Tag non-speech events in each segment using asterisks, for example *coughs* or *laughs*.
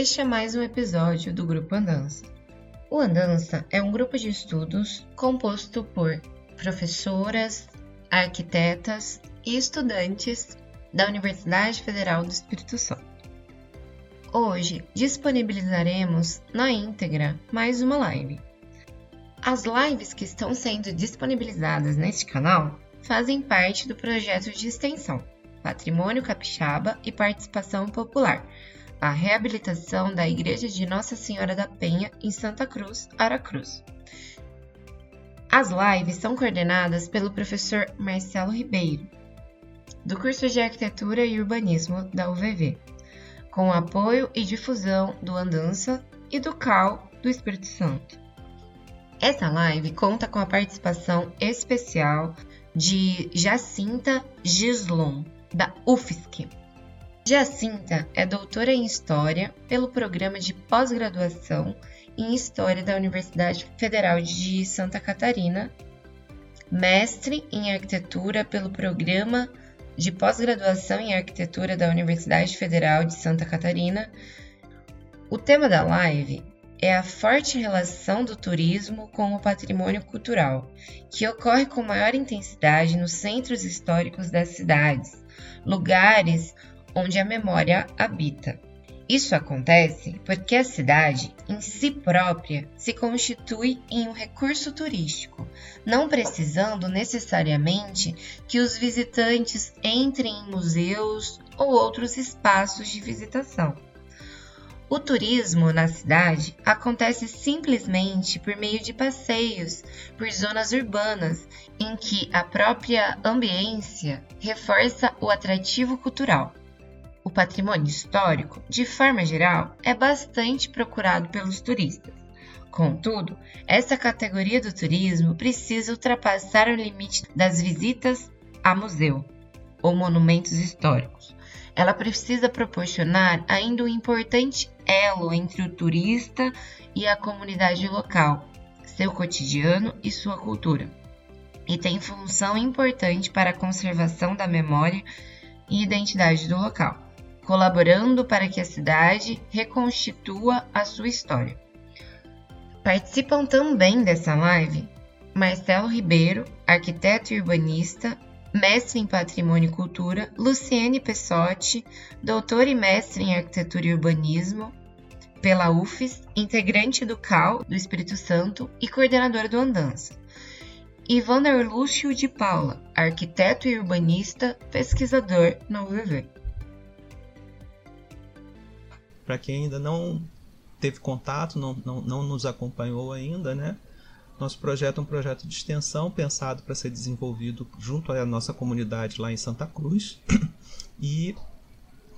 Este é mais um episódio do Grupo Andança. O Andança é um grupo de estudos composto por professoras, arquitetas e estudantes da Universidade Federal do Espírito Santo. Hoje disponibilizaremos na íntegra mais uma live. As lives que estão sendo disponibilizadas neste canal fazem parte do projeto de extensão Patrimônio Capixaba e Participação Popular, a reabilitação da Igreja de Nossa Senhora da Penha em Santa Cruz, Aracruz. As lives são coordenadas pelo professor Marcelo Ribeiro, do curso de Arquitetura e Urbanismo da UVV, com apoio e difusão do Andança e do CAL do Espírito Santo. Essa live conta com a participação especial de Jacinta Gislon, da UFSC, Jacinta é doutora em História pelo programa de pós-graduação em História da Universidade Federal de Santa Catarina, mestre em Arquitetura pelo programa de pós-graduação em Arquitetura da Universidade Federal de Santa Catarina. O tema da live é a forte relação do turismo com o patrimônio cultural, que ocorre com maior intensidade nos centros históricos das cidades, lugares onde a memória habita. Isso acontece porque a cidade, em si própria, se constitui em um recurso turístico, não precisando necessariamente que os visitantes entrem em museus ou outros espaços de visitação. O turismo na cidade acontece simplesmente por meio de passeios por zonas urbanas, em que a própria ambiência reforça o atrativo cultural. O patrimônio histórico, de forma geral, é bastante procurado pelos turistas. Contudo, essa categoria do turismo precisa ultrapassar o limite das visitas a museu ou monumentos históricos. Ela precisa proporcionar ainda um importante elo entre o turista e a comunidade local, seu cotidiano e sua cultura. E tem função importante para a conservação da memória e identidade do local colaborando para que a cidade reconstitua a sua história. Participam também dessa live Marcelo Ribeiro, arquiteto e urbanista, mestre em Patrimônio e Cultura, Luciene Pessotti, doutor e mestre em Arquitetura e Urbanismo pela UFES, integrante do CAL do Espírito Santo e coordenadora do Andança. Vander Lúcio de Paula, arquiteto e urbanista, pesquisador na UVV. Para quem ainda não teve contato, não, não, não nos acompanhou ainda, né? Nosso projeto é um projeto de extensão pensado para ser desenvolvido junto à nossa comunidade lá em Santa Cruz *clears throat* e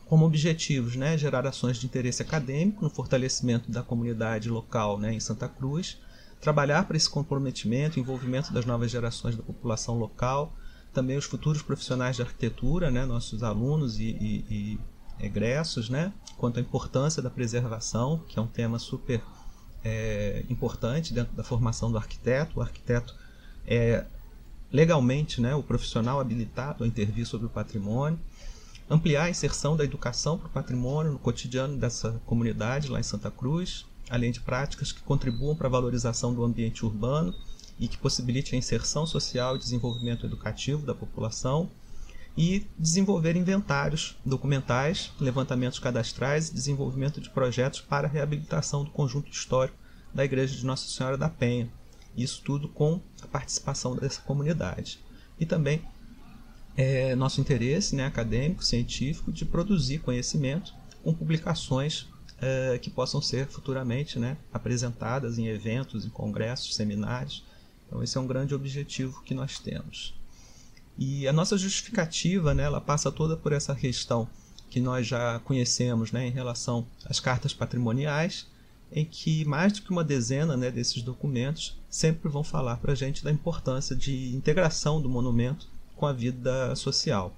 como objetivos, né, gerar ações de interesse acadêmico no fortalecimento da comunidade local, né, em Santa Cruz, trabalhar para esse comprometimento, envolvimento das novas gerações da população local, também os futuros profissionais de arquitetura, né, nossos alunos e, e, e egressos, né, quanto à importância da preservação, que é um tema super é, importante dentro da formação do arquiteto. O arquiteto é legalmente né, o profissional habilitado a intervir sobre o patrimônio, ampliar a inserção da educação para o patrimônio no cotidiano dessa comunidade lá em Santa Cruz, além de práticas que contribuam para a valorização do ambiente urbano e que possibilite a inserção social e desenvolvimento educativo da população e desenvolver inventários documentais, levantamentos cadastrais e desenvolvimento de projetos para a reabilitação do conjunto histórico da Igreja de Nossa Senhora da Penha. Isso tudo com a participação dessa comunidade. E também é, nosso interesse né, acadêmico, científico, de produzir conhecimento com publicações é, que possam ser futuramente né, apresentadas em eventos, em congressos, seminários. Então, esse é um grande objetivo que nós temos. E a nossa justificativa, né, ela passa toda por essa questão que nós já conhecemos né, em relação às cartas patrimoniais, em que mais do que uma dezena né, desses documentos sempre vão falar para a gente da importância de integração do monumento com a vida social.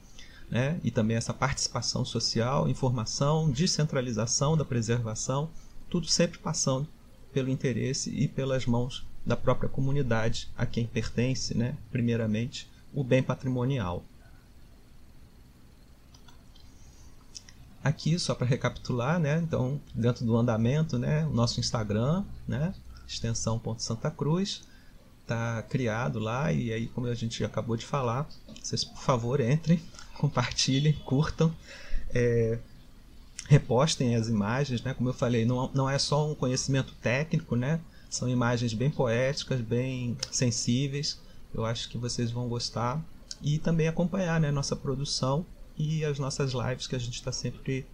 Né? E também essa participação social, informação, descentralização da preservação, tudo sempre passando pelo interesse e pelas mãos da própria comunidade a quem pertence, né, primeiramente, o bem patrimonial. aqui só para recapitular, né? Então, dentro do andamento, né? O nosso Instagram, né? Extensão Santa Cruz tá criado lá e aí como a gente acabou de falar, vocês por favor entrem, *laughs* compartilhem, curtam, é, repostem as imagens, né? Como eu falei, não, não é só um conhecimento técnico, né? São imagens bem poéticas, bem sensíveis. Eu acho que vocês vão gostar e também acompanhar, né? Nossa produção e as nossas lives que a gente está sempre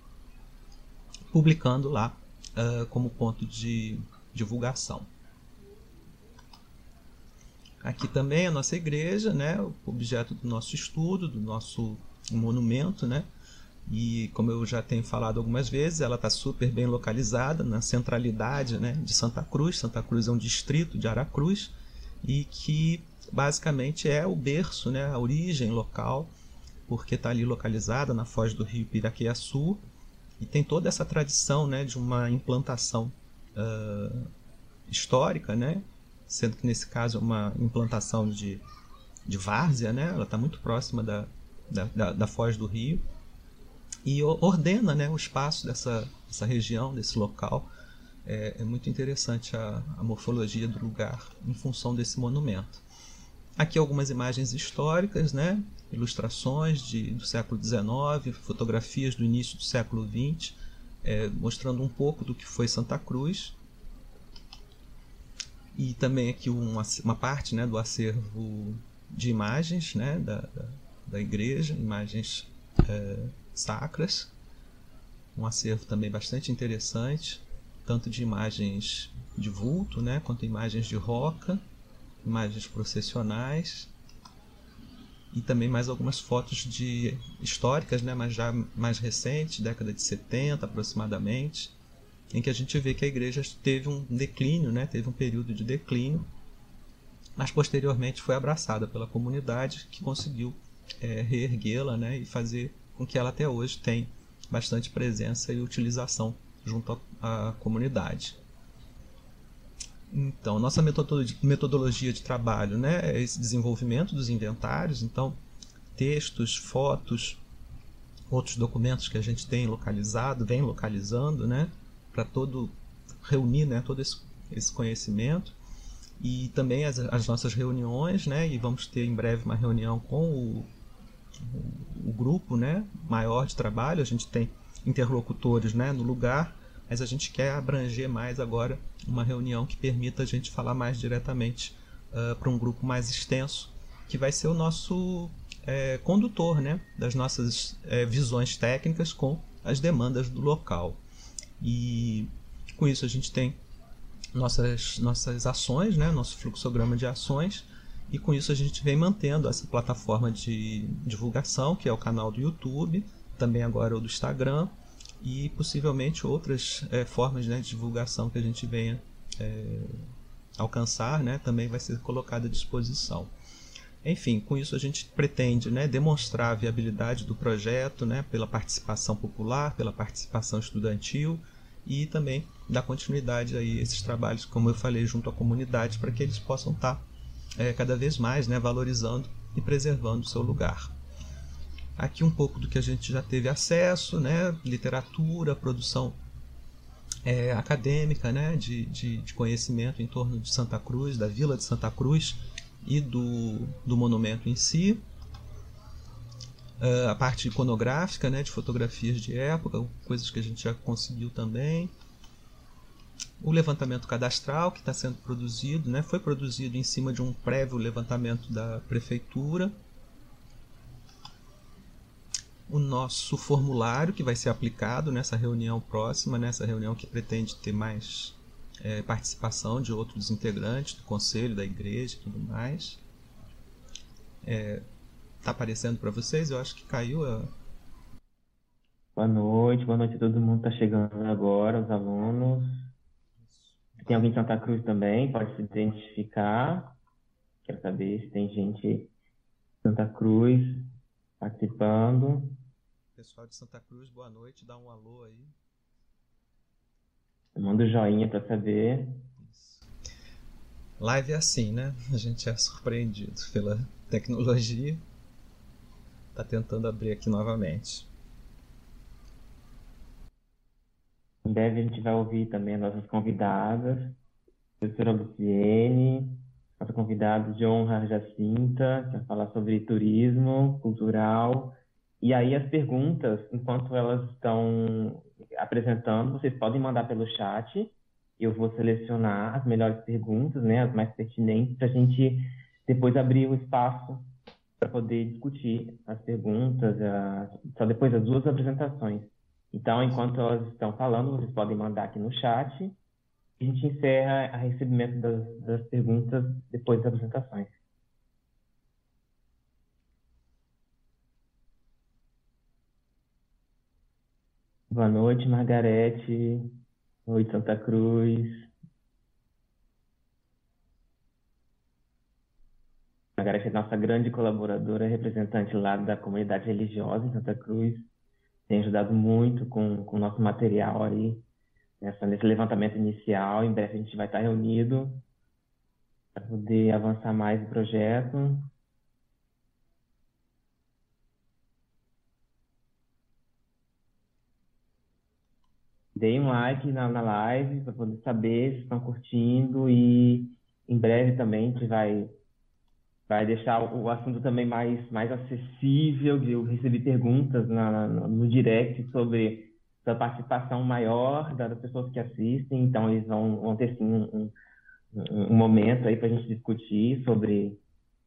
publicando lá uh, como ponto de divulgação. Aqui também a nossa igreja, né, o objeto do nosso estudo, do nosso monumento, né, e como eu já tenho falado algumas vezes, ela está super bem localizada na centralidade né, de Santa Cruz. Santa Cruz é um distrito de Aracruz e que basicamente é o berço, né, a origem local porque está ali localizada na foz do rio Piraquiaçu e tem toda essa tradição né, de uma implantação uh, histórica, né, sendo que nesse caso é uma implantação de, de várzea, né, ela está muito próxima da, da, da, da, foz do rio e ordena né, o espaço dessa, dessa região, desse local. É, é muito interessante a, a morfologia do lugar em função desse monumento. Aqui algumas imagens históricas, né? ilustrações de, do século XIX, fotografias do início do século XX, é, mostrando um pouco do que foi Santa Cruz. E também aqui uma, uma parte né, do acervo de imagens né, da, da, da igreja, imagens é, sacras. Um acervo também bastante interessante, tanto de imagens de vulto, né, quanto imagens de roca, imagens processionais e também mais algumas fotos de históricas, né, mas já mais recentes, década de 70 aproximadamente, em que a gente vê que a igreja teve um declínio, né, teve um período de declínio, mas posteriormente foi abraçada pela comunidade que conseguiu é, reerguê-la né, e fazer com que ela até hoje tenha bastante presença e utilização junto à comunidade. Então, nossa metodologia de trabalho né, é esse desenvolvimento dos inventários, então, textos, fotos, outros documentos que a gente tem localizado, vem localizando, né, para todo reunir né, todo esse, esse conhecimento. E também as, as, nossas reuniões, né, e vamos ter em breve uma reunião com o, o, o grupo né, maior de trabalho, a gente tem interlocutores né, no lugar mas a gente quer abranger mais agora uma reunião que permita a gente falar mais diretamente uh, para um grupo mais extenso, que vai ser o nosso é, condutor né, das nossas é, visões técnicas com as demandas do local. E com isso a gente tem nossas, nossas ações, né, nosso fluxograma de ações, e com isso a gente vem mantendo essa plataforma de divulgação, que é o canal do YouTube, também agora o do Instagram, e possivelmente outras é, formas né, de divulgação que a gente venha é, alcançar né, também vai ser colocada à disposição. Enfim, com isso a gente pretende né, demonstrar a viabilidade do projeto né, pela participação popular, pela participação estudantil e também dar continuidade a esses trabalhos, como eu falei, junto à comunidade, para que eles possam estar é, cada vez mais né, valorizando e preservando o seu lugar. Aqui um pouco do que a gente já teve acesso, né? literatura, produção é, acadêmica, né? De, de, de, conhecimento em torno de Santa Cruz, da vila de Santa Cruz e do, do monumento em si. Uh, a parte iconográfica, né? de fotografias de época, coisas que a gente já conseguiu também. O levantamento cadastral que está sendo produzido, né? foi produzido em cima de um prévio levantamento da prefeitura o nosso formulário que vai ser aplicado nessa reunião próxima, nessa reunião que pretende ter mais é, participação de outros integrantes do conselho, da igreja e tudo mais. É, tá aparecendo para vocês? Eu acho que caiu a. Boa noite, boa noite a todo mundo que está chegando agora, os alunos. Tem alguém de Santa Cruz também, pode se identificar. Quero saber se tem gente de Santa Cruz participando. Pessoal de Santa Cruz, boa noite, dá um alô aí. Manda um joinha para saber. Isso. Live é assim, né? *laughs* A gente é surpreendido pela tecnologia. Tá tentando abrir aqui novamente. Em breve a gente vai ouvir também as nossas convidadas, a professora Luciene, nossa convidada de honra Jacinta, que vai falar sobre turismo cultural. E aí as perguntas, enquanto elas estão apresentando, vocês podem mandar pelo chat. Eu vou selecionar as melhores perguntas, né, as mais pertinentes, para a gente depois abrir o espaço para poder discutir as perguntas, só depois das duas apresentações. Então, enquanto elas estão falando, vocês podem mandar aqui no chat. A gente encerra a recebimento das, das perguntas depois das apresentações. Boa noite, Margarete. Oi, Santa Cruz. Margarete é nossa grande colaboradora, representante lá da comunidade religiosa em Santa Cruz. Tem ajudado muito com, o nosso material aí, nessa, nesse levantamento inicial. Em breve a gente vai estar reunido para poder avançar mais o projeto. Deem um like na, na live para poder saber se estão curtindo e em breve também a gente vai vai deixar o assunto também mais, mais acessível. Eu recebi perguntas na, no direct sobre a participação maior das pessoas que assistem, então eles vão, vão ter sim um, um, um momento aí para a gente discutir sobre,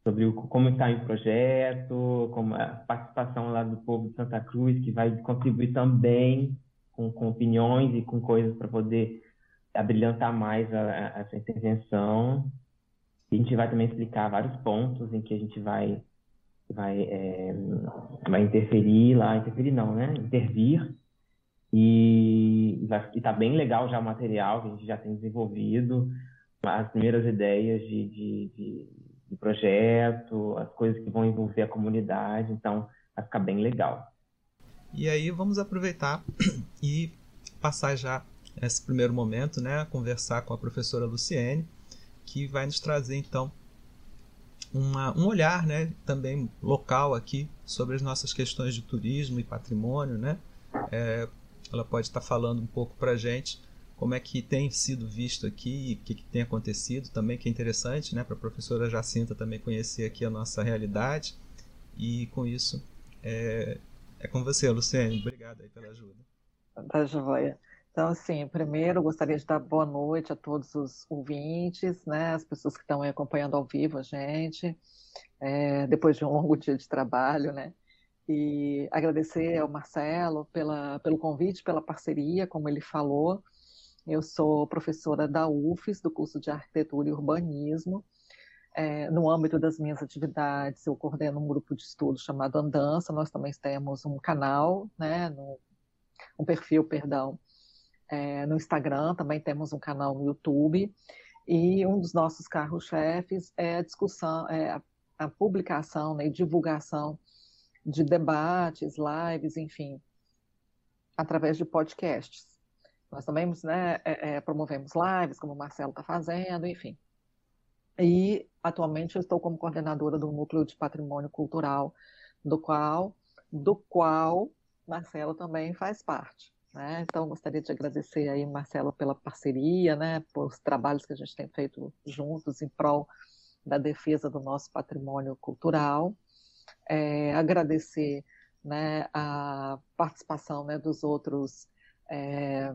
sobre o, como está o projeto, como a participação lá do povo de Santa Cruz, que vai contribuir também com, com opiniões e com coisas para poder abrilhantar mais a, a, essa intervenção. A gente vai também explicar vários pontos em que a gente vai vai, é, vai interferir lá, interferir não, né? Intervir. E está bem legal já o material que a gente já tem desenvolvido, as primeiras ideias de, de, de, de projeto, as coisas que vão envolver a comunidade, então vai ficar bem legal. E aí vamos aproveitar *clears throat* e passar já esse primeiro momento, né, conversar com a professora Luciene, que vai nos trazer então uma, um olhar, né, também local aqui sobre as nossas questões de turismo e patrimônio, né? É, ela pode estar falando um pouco para gente como é que tem sido visto aqui e o que, que, tem acontecido também, que é interessante, né, para a professora Jacinta também conhecer aqui a nossa realidade. E com isso, é, é com você, Luciane. Obrigado aí pela ajuda. Tá joia. Então, assim, primeiro gostaria de dar boa noite a todos os ouvintes, né, as pessoas que estão acompanhando ao vivo a gente, é, depois de um longo *laughs* dia de trabalho, né, e agradecer ao Marcelo pela, pelo convite, pela parceria, como ele falou. Eu sou professora da UFES, do curso de Arquitetura e Urbanismo. É, no âmbito das minhas atividades, eu coordeno um grupo de estudo chamado Andança. Nós também temos um canal, né, no, um perfil, perdão, é, no Instagram, também temos um canal no YouTube, e um dos nossos carros-chefes é a discussão, é a, a publicação né, e divulgação de debates, lives, enfim, através de podcasts. Nós também né, é, é, promovemos lives, como o Marcelo está fazendo, enfim. E atualmente eu estou como coordenadora do Núcleo de Patrimônio Cultural, do qual, do qual Marcelo também faz parte. Né? Então, gostaria de agradecer aí, Marcelo, pela parceria, né, por os trabalhos que a gente tem feito juntos em prol da defesa do nosso patrimônio cultural. É, agradecer né, a participação né, dos outros é,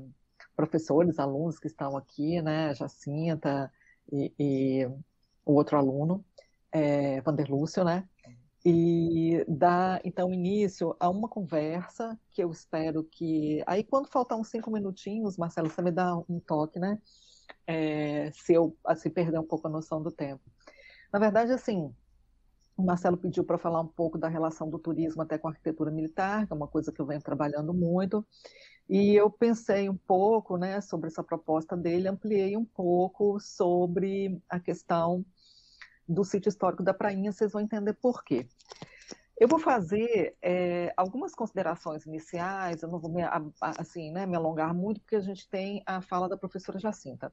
professores, alunos que estão aqui, né, Jacinta e, e o outro aluno, é, Vanderlúcio, né, e dar então início a uma conversa que eu espero que aí quando faltar uns cinco minutinhos, Marcelo, você me dá um toque, né? É, se eu assim perder um pouco a noção do tempo. Na verdade, assim, o Marcelo pediu para falar um pouco da relação do turismo até com a arquitetura militar, que é uma coisa que eu venho trabalhando muito. E eu pensei um pouco, né, sobre essa proposta dele, ampliei um pouco sobre a questão do sítio histórico da Prainha, vocês vão entender por quê. Eu vou fazer é, algumas considerações iniciais, eu não vou me, assim, né, me alongar muito, porque a gente tem a fala da professora Jacinta.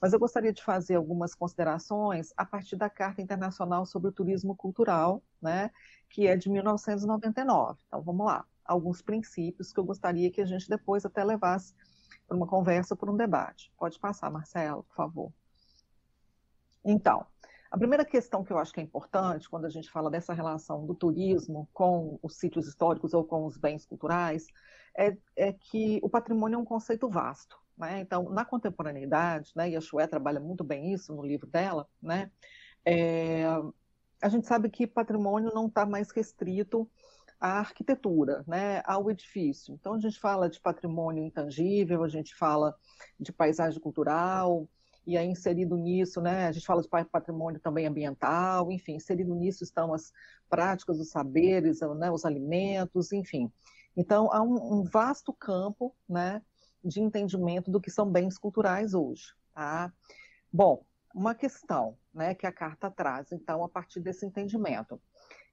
Mas eu gostaria de fazer algumas considerações a partir da Carta Internacional sobre o Turismo Cultural, né, que é de 1999. Então, vamos lá. Alguns princípios que eu gostaria que a gente depois até levasse para uma conversa, para um debate. Pode passar, Marcelo, por favor. Então, a primeira questão que eu acho que é importante quando a gente fala dessa relação do turismo com os sítios históricos ou com os bens culturais é, é que o patrimônio é um conceito vasto. Né? Então, na contemporaneidade, né, e a Chue trabalha muito bem isso no livro dela, né, é, a gente sabe que patrimônio não está mais restrito à arquitetura, né, ao edifício. Então, a gente fala de patrimônio intangível, a gente fala de paisagem cultural, e aí inserido nisso, né, a gente fala de patrimônio também ambiental, enfim, inserido nisso estão as práticas, os saberes, né, os alimentos, enfim. Então, há um, um vasto campo, né, de entendimento do que são bens culturais hoje, tá? Bom, uma questão, né, que a carta traz, então, a partir desse entendimento,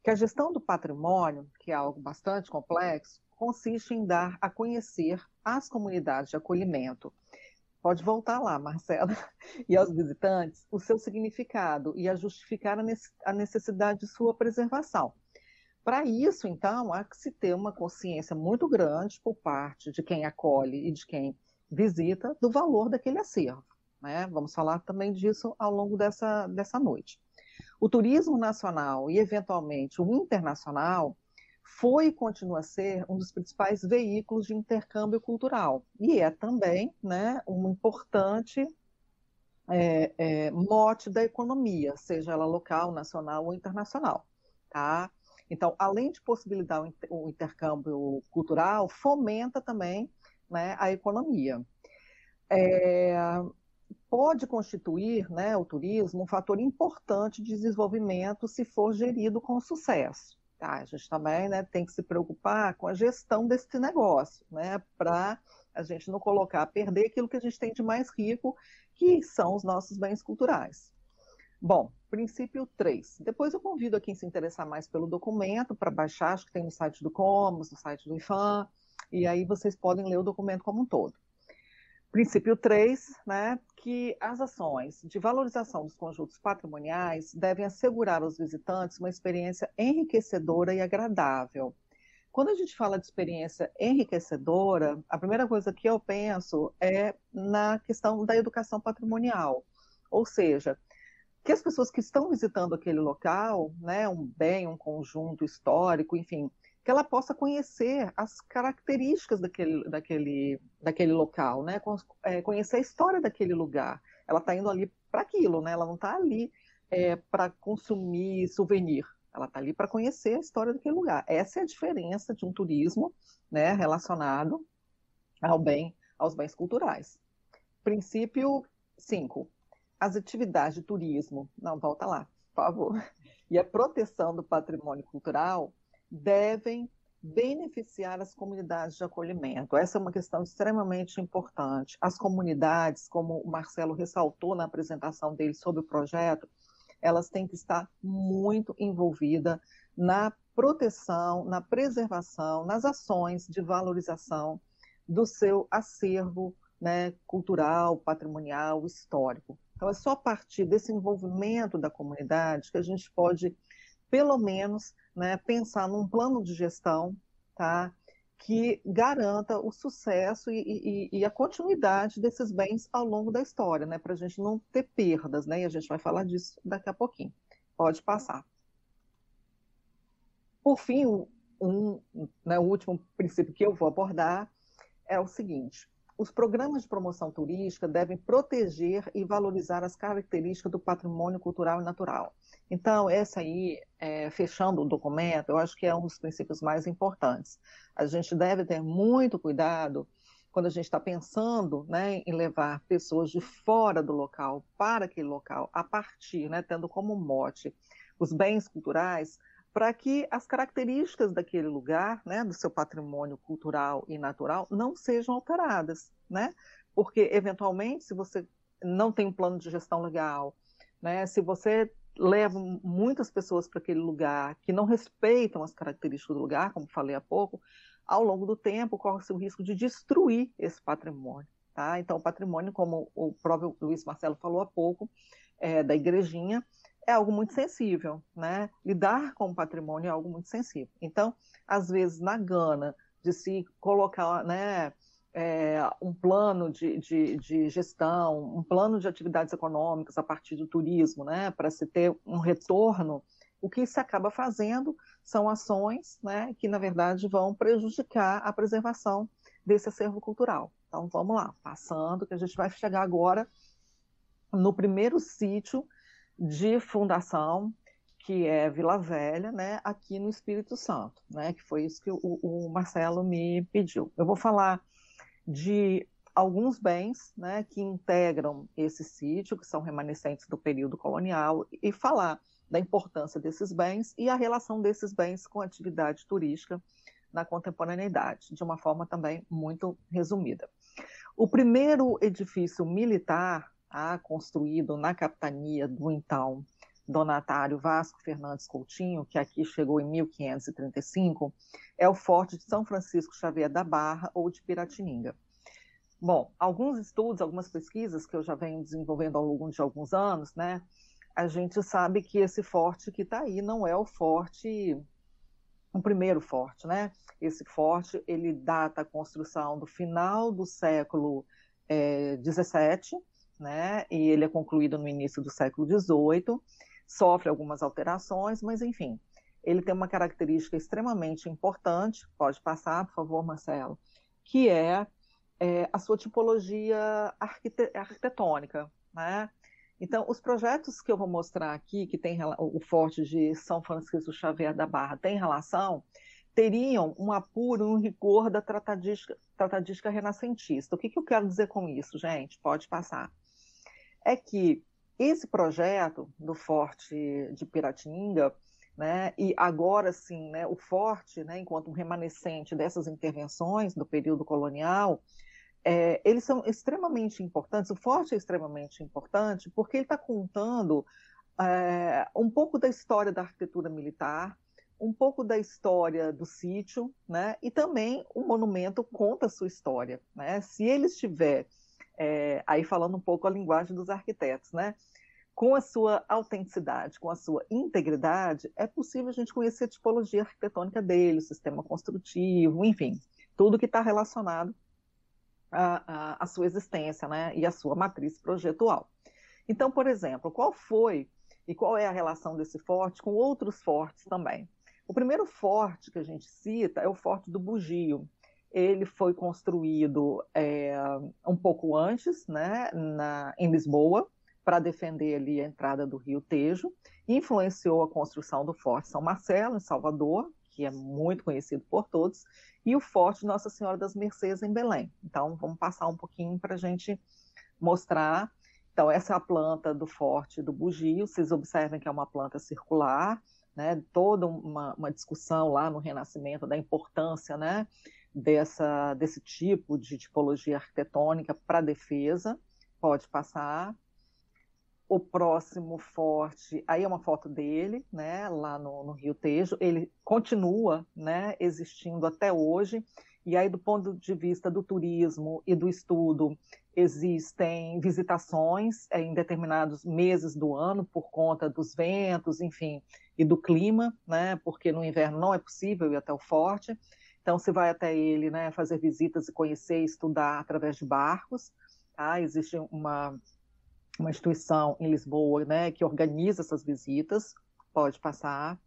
que a gestão do patrimônio, que é algo bastante complexo, consiste em dar a conhecer às comunidades de acolhimento. Pode voltar lá, Marcela, *laughs* e aos visitantes, o seu significado e a justificar a necessidade de sua preservação. Para isso, então, há que se ter uma consciência muito grande por parte de quem acolhe e de quem visita do valor daquele acervo. Né? Vamos falar também disso ao longo dessa, dessa noite. O turismo nacional e, eventualmente, o internacional foi e continua a ser um dos principais veículos de intercâmbio cultural e é também né, um importante é, é, mote da economia, seja ela local, nacional ou internacional. Tá? Então, além de possibilitar o intercâmbio cultural, fomenta também né, a economia. É, pode constituir né, o turismo um fator importante de desenvolvimento se for gerido com sucesso. Tá? A gente também né, tem que se preocupar com a gestão desse negócio, né, para a gente não colocar a perder aquilo que a gente tem de mais rico, que são os nossos bens culturais. Bom, princípio 3. Depois eu convido a quem se interessar mais pelo documento para baixar, acho que tem no site do Comus, no site do IFAM, e aí vocês podem ler o documento como um todo. Princípio 3, né, que as ações de valorização dos conjuntos patrimoniais devem assegurar aos visitantes uma experiência enriquecedora e agradável. Quando a gente fala de experiência enriquecedora, a primeira coisa que eu penso é na questão da educação patrimonial. Ou seja, que as pessoas que estão visitando aquele local, né, um bem, um conjunto histórico, enfim, que ela possa conhecer as características daquele, daquele, daquele local, né? É, conhecer a história daquele lugar. Ela está indo ali para aquilo, né? Ela não está ali é, para consumir souvenir. Ela está ali para conhecer a história daquele lugar. Essa é a diferença de um turismo, né, relacionado ao bem, aos bens culturais. Princípio 5. As atividades de turismo, não, volta lá, por favor, e a proteção do patrimônio cultural devem beneficiar as comunidades de acolhimento. Essa é uma questão extremamente importante. As comunidades, como o Marcelo ressaltou na apresentação dele sobre o projeto, elas têm que estar muito envolvidas na proteção, na preservação, nas ações de valorização do seu acervo né, cultural, patrimonial, histórico. Então, é só a partir desse envolvimento da comunidade que a gente pode, pelo menos, né, pensar num plano de gestão tá, que garanta o sucesso e, e, e, a continuidade desses bens ao longo da história, né, para a gente não ter perdas, né, e a gente vai falar disso daqui a pouquinho. Pode passar. Por fim, um, né, o último princípio que eu vou abordar é o seguinte: os programas de promoção turística devem proteger e valorizar as características do patrimônio cultural e natural. Então, essa aí, é, fechando o documento, eu acho que é um dos princípios mais importantes. A gente deve ter muito cuidado quando a gente está pensando né, em levar pessoas de fora do local para aquele local, a partir, né, tendo como mote os bens culturais, para que as características daquele lugar, né, do seu patrimônio cultural e natural, não sejam alteradas, né? Porque, eventualmente, se você não tem um plano de gestão legal, né, se você leva muitas pessoas para aquele lugar que não respeitam as características do lugar, como falei há pouco, ao longo do tempo corre-se o risco de destruir esse patrimônio. Tá? Então, o patrimônio, como o próprio Luiz Marcelo falou há pouco, é, da igrejinha, é algo muito sensível, né? Lidar com o patrimônio é algo muito sensível. Então, às vezes, na gana de se colocar, né, é, um plano de, de, de, gestão, um plano de atividades econômicas a partir do turismo, né, para se ter um retorno, o que se acaba fazendo são ações né, que, na verdade, vão prejudicar a preservação desse acervo cultural. Então, vamos lá, passando, que a gente vai chegar agora no primeiro sítio de fundação, que é Vila Velha, né, aqui no Espírito Santo, né, que foi isso que o, o Marcelo me pediu. Eu vou falar de alguns bens né, que integram esse sítio, que são remanescentes do período colonial, e falar da importância desses bens e a relação desses bens com a atividade turística na contemporaneidade, de uma forma também muito resumida. O primeiro edifício militar ah, construído na capitania do então donatário Vasco Fernandes Coutinho, que aqui chegou em 1535, é o Forte de São Francisco Xavier da Barra ou de Piratininga. Bom, alguns estudos, algumas pesquisas que eu já venho desenvolvendo ao longo de alguns anos, né, a gente sabe que esse forte que está aí não é o forte, o primeiro forte, né? Esse forte, ele data a construção do final do século é, né? E ele é concluído no início do século XVIII, sofre algumas alterações, mas enfim, ele tem uma característica extremamente importante, pode passar, por favor, Marcelo, que é, é a sua tipologia arquite arquitetônica, né? Então, os projetos que eu vou mostrar aqui, que tem o Forte de São Francisco Xavier da Barra, tem relação, teriam um apuro, um rigor da tratadística, tratadística renascentista. O que, que eu quero dizer com isso, gente? Pode passar. É que esse projeto do Forte de Piratininga, né, e agora sim, né, o Forte, né, enquanto um remanescente dessas intervenções do período colonial, é, eles são extremamente importantes. O Forte é extremamente importante porque ele está contando é, um pouco da história da arquitetura militar, um pouco da história do sítio, né? E também o monumento conta a sua história, né? Se ele estiver é, aí falando um pouco a linguagem dos arquitetos, né? Com a sua autenticidade, com a sua integridade, é possível a gente conhecer a tipologia arquitetônica dele, o sistema construtivo, enfim, tudo que está relacionado à, à, à sua existência, né? E à sua matriz projetual. Então, por exemplo, qual foi e qual é a relação desse forte com outros fortes também? O primeiro forte que a gente cita é o Forte do Bugio, ele foi construído é, um pouco antes, né, na, em Lisboa, para defender ali a entrada do Rio Tejo, influenciou a construção do Forte São Marcelo, em Salvador, que é muito conhecido por todos, e o Forte Nossa Senhora das Mercês, em Belém. Então, vamos passar um pouquinho para a gente mostrar. Então, essa é a planta do Forte do Bugio, vocês observem que é uma planta circular, né, toda uma, uma discussão lá no Renascimento da importância né, dessa, desse tipo de tipologia arquitetônica para defesa, pode passar. O próximo forte, aí é uma foto dele, né, lá no, no Rio Tejo, ele continua, né, existindo até hoje, e aí do ponto de vista do turismo e do estudo, existem visitações é, em determinados meses do ano por conta dos ventos, enfim, e do clima, né, porque no inverno não é possível ir até o forte, então, se vai até ele, né, fazer visitas e conhecer, estudar através de barcos. Tá? Existe uma, uma instituição em Lisboa, né, que organiza essas visitas. Pode passar.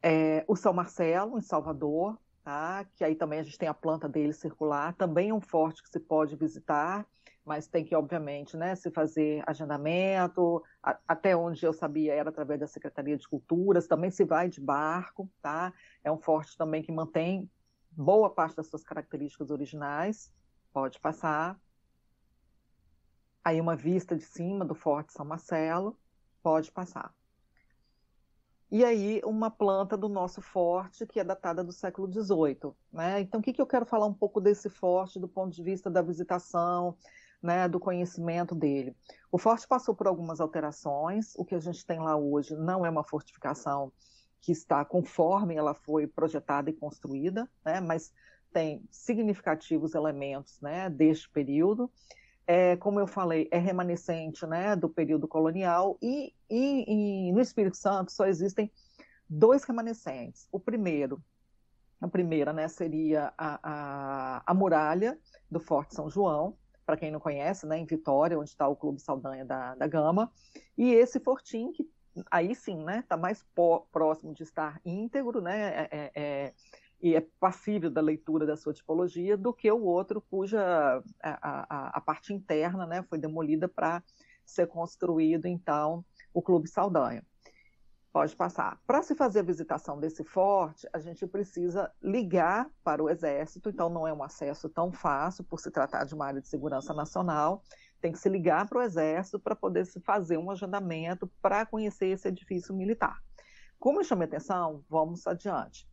É, o São Marcelo, em Salvador, tá? que aí também a gente tem a planta dele circular. Também é um forte que se pode visitar mas tem que, obviamente, né, se fazer agendamento, a, até onde eu sabia era através da Secretaria de Culturas, também se vai de barco, tá? É um forte também que mantém boa parte das suas características originais, pode passar. Aí uma vista de cima do Forte São Marcelo, pode passar. E aí uma planta do nosso forte, que é datada do século XVIII. Né? Então, o que, que eu quero falar um pouco desse forte do ponto de vista da visitação, né, do conhecimento dele. O forte passou por algumas alterações, o que a gente tem lá hoje não é uma fortificação que está conforme ela foi projetada e construída, né, mas tem significativos elementos né, deste período. É, como eu falei, é remanescente né, do período colonial e, e, e no Espírito Santo só existem dois remanescentes. O primeiro A primeira né, seria a, a, a muralha do Forte São João, para quem não conhece, né, em Vitória, onde está o Clube Saldanha da, da Gama, e esse fortim que aí sim, né, está mais próximo de estar íntegro, né, é, é, é, e é passível da leitura da sua tipologia, do que o outro cuja a, a, a parte interna, né, foi demolida para ser construído então o Clube Saldanha. Pode passar. Para se fazer a visitação desse forte, a gente precisa ligar para o Exército, então não é um acesso tão fácil, por se tratar de uma área de segurança nacional. Tem que se ligar para o Exército para poder se fazer um agendamento para conhecer esse edifício militar. Como eu chamei atenção, vamos adiante.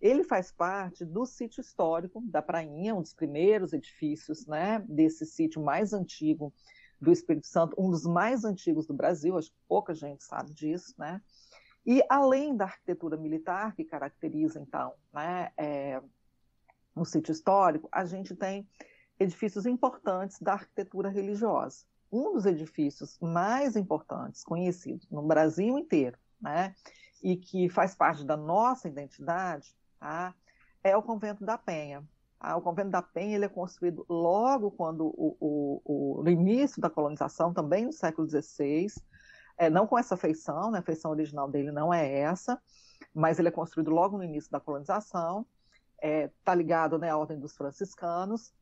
Ele faz parte do sítio histórico da Prainha, um dos primeiros edifícios né, desse sítio mais antigo do Espírito Santo, um dos mais antigos do Brasil, acho que pouca gente sabe disso, né? E além da arquitetura militar, que caracteriza, então, né, é, sítio histórico, a gente tem edifícios importantes da arquitetura religiosa. Um dos edifícios mais importantes conhecidos no Brasil inteiro, né, e que faz parte da nossa identidade, tá, é o Convento da Penha. Ah, o Convento da Penha ele é construído logo quando o, o, o, no início da colonização, também no século XVI, é, não com essa feição, né, a feição original dele não é essa, mas ele é construído logo no início da colonização, está é, tá ligado né, à Ordem dos Franciscanos,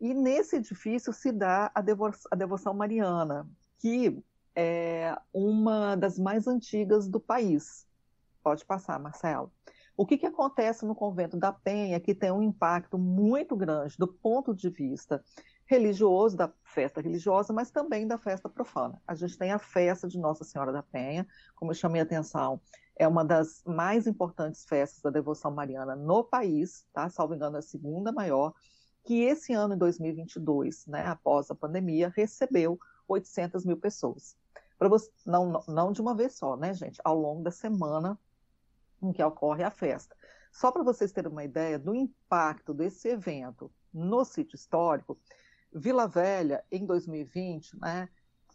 e nesse edifício se dá a, devo a devoção mariana, que é uma das mais antigas do país. Pode passar, Marcelo. O que, que acontece no convento da Penha que tem um impacto muito grande do ponto de vista religioso, da festa religiosa, mas também da festa profana. A gente tem a festa de Nossa Senhora da Penha, como eu chamei a atenção, é uma das mais importantes festas da devoção mariana no país, tá? Salvo engano, é a segunda maior, que esse ano, em 2022, né, após a pandemia, recebeu 800 mil pessoas. Para você, não, não de uma vez só, né, gente? Ao longo da semana em que ocorre a festa. Só para vocês terem uma ideia do impacto desse evento no sítio histórico, Vila Velha, em 2020, né,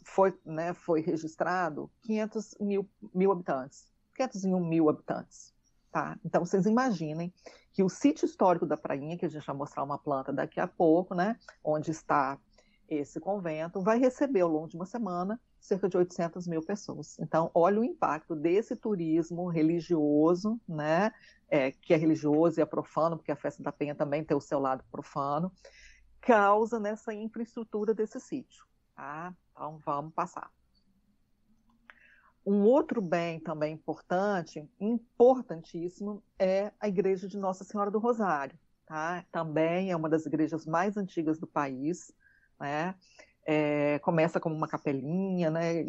foi, né, foi registrado 500 mil, mil habitantes, 501 mil habitantes. Tá? Então, vocês imaginem que o sítio histórico da Prainha, que a gente vai mostrar uma planta daqui a pouco, né, onde está esse convento, vai receber ao longo de uma semana cerca de 800 mil pessoas. Então, olha o impacto desse turismo religioso, né, é, que é religioso e é profano, porque a festa da Penha também tem o seu lado profano, causa nessa infraestrutura desse sítio. Tá? Então, vamos passar. Um outro bem também importante, importantíssimo, é a Igreja de Nossa Senhora do Rosário. Tá? Também é uma das igrejas mais antigas do país. Né? É, começa como uma capelinha, né,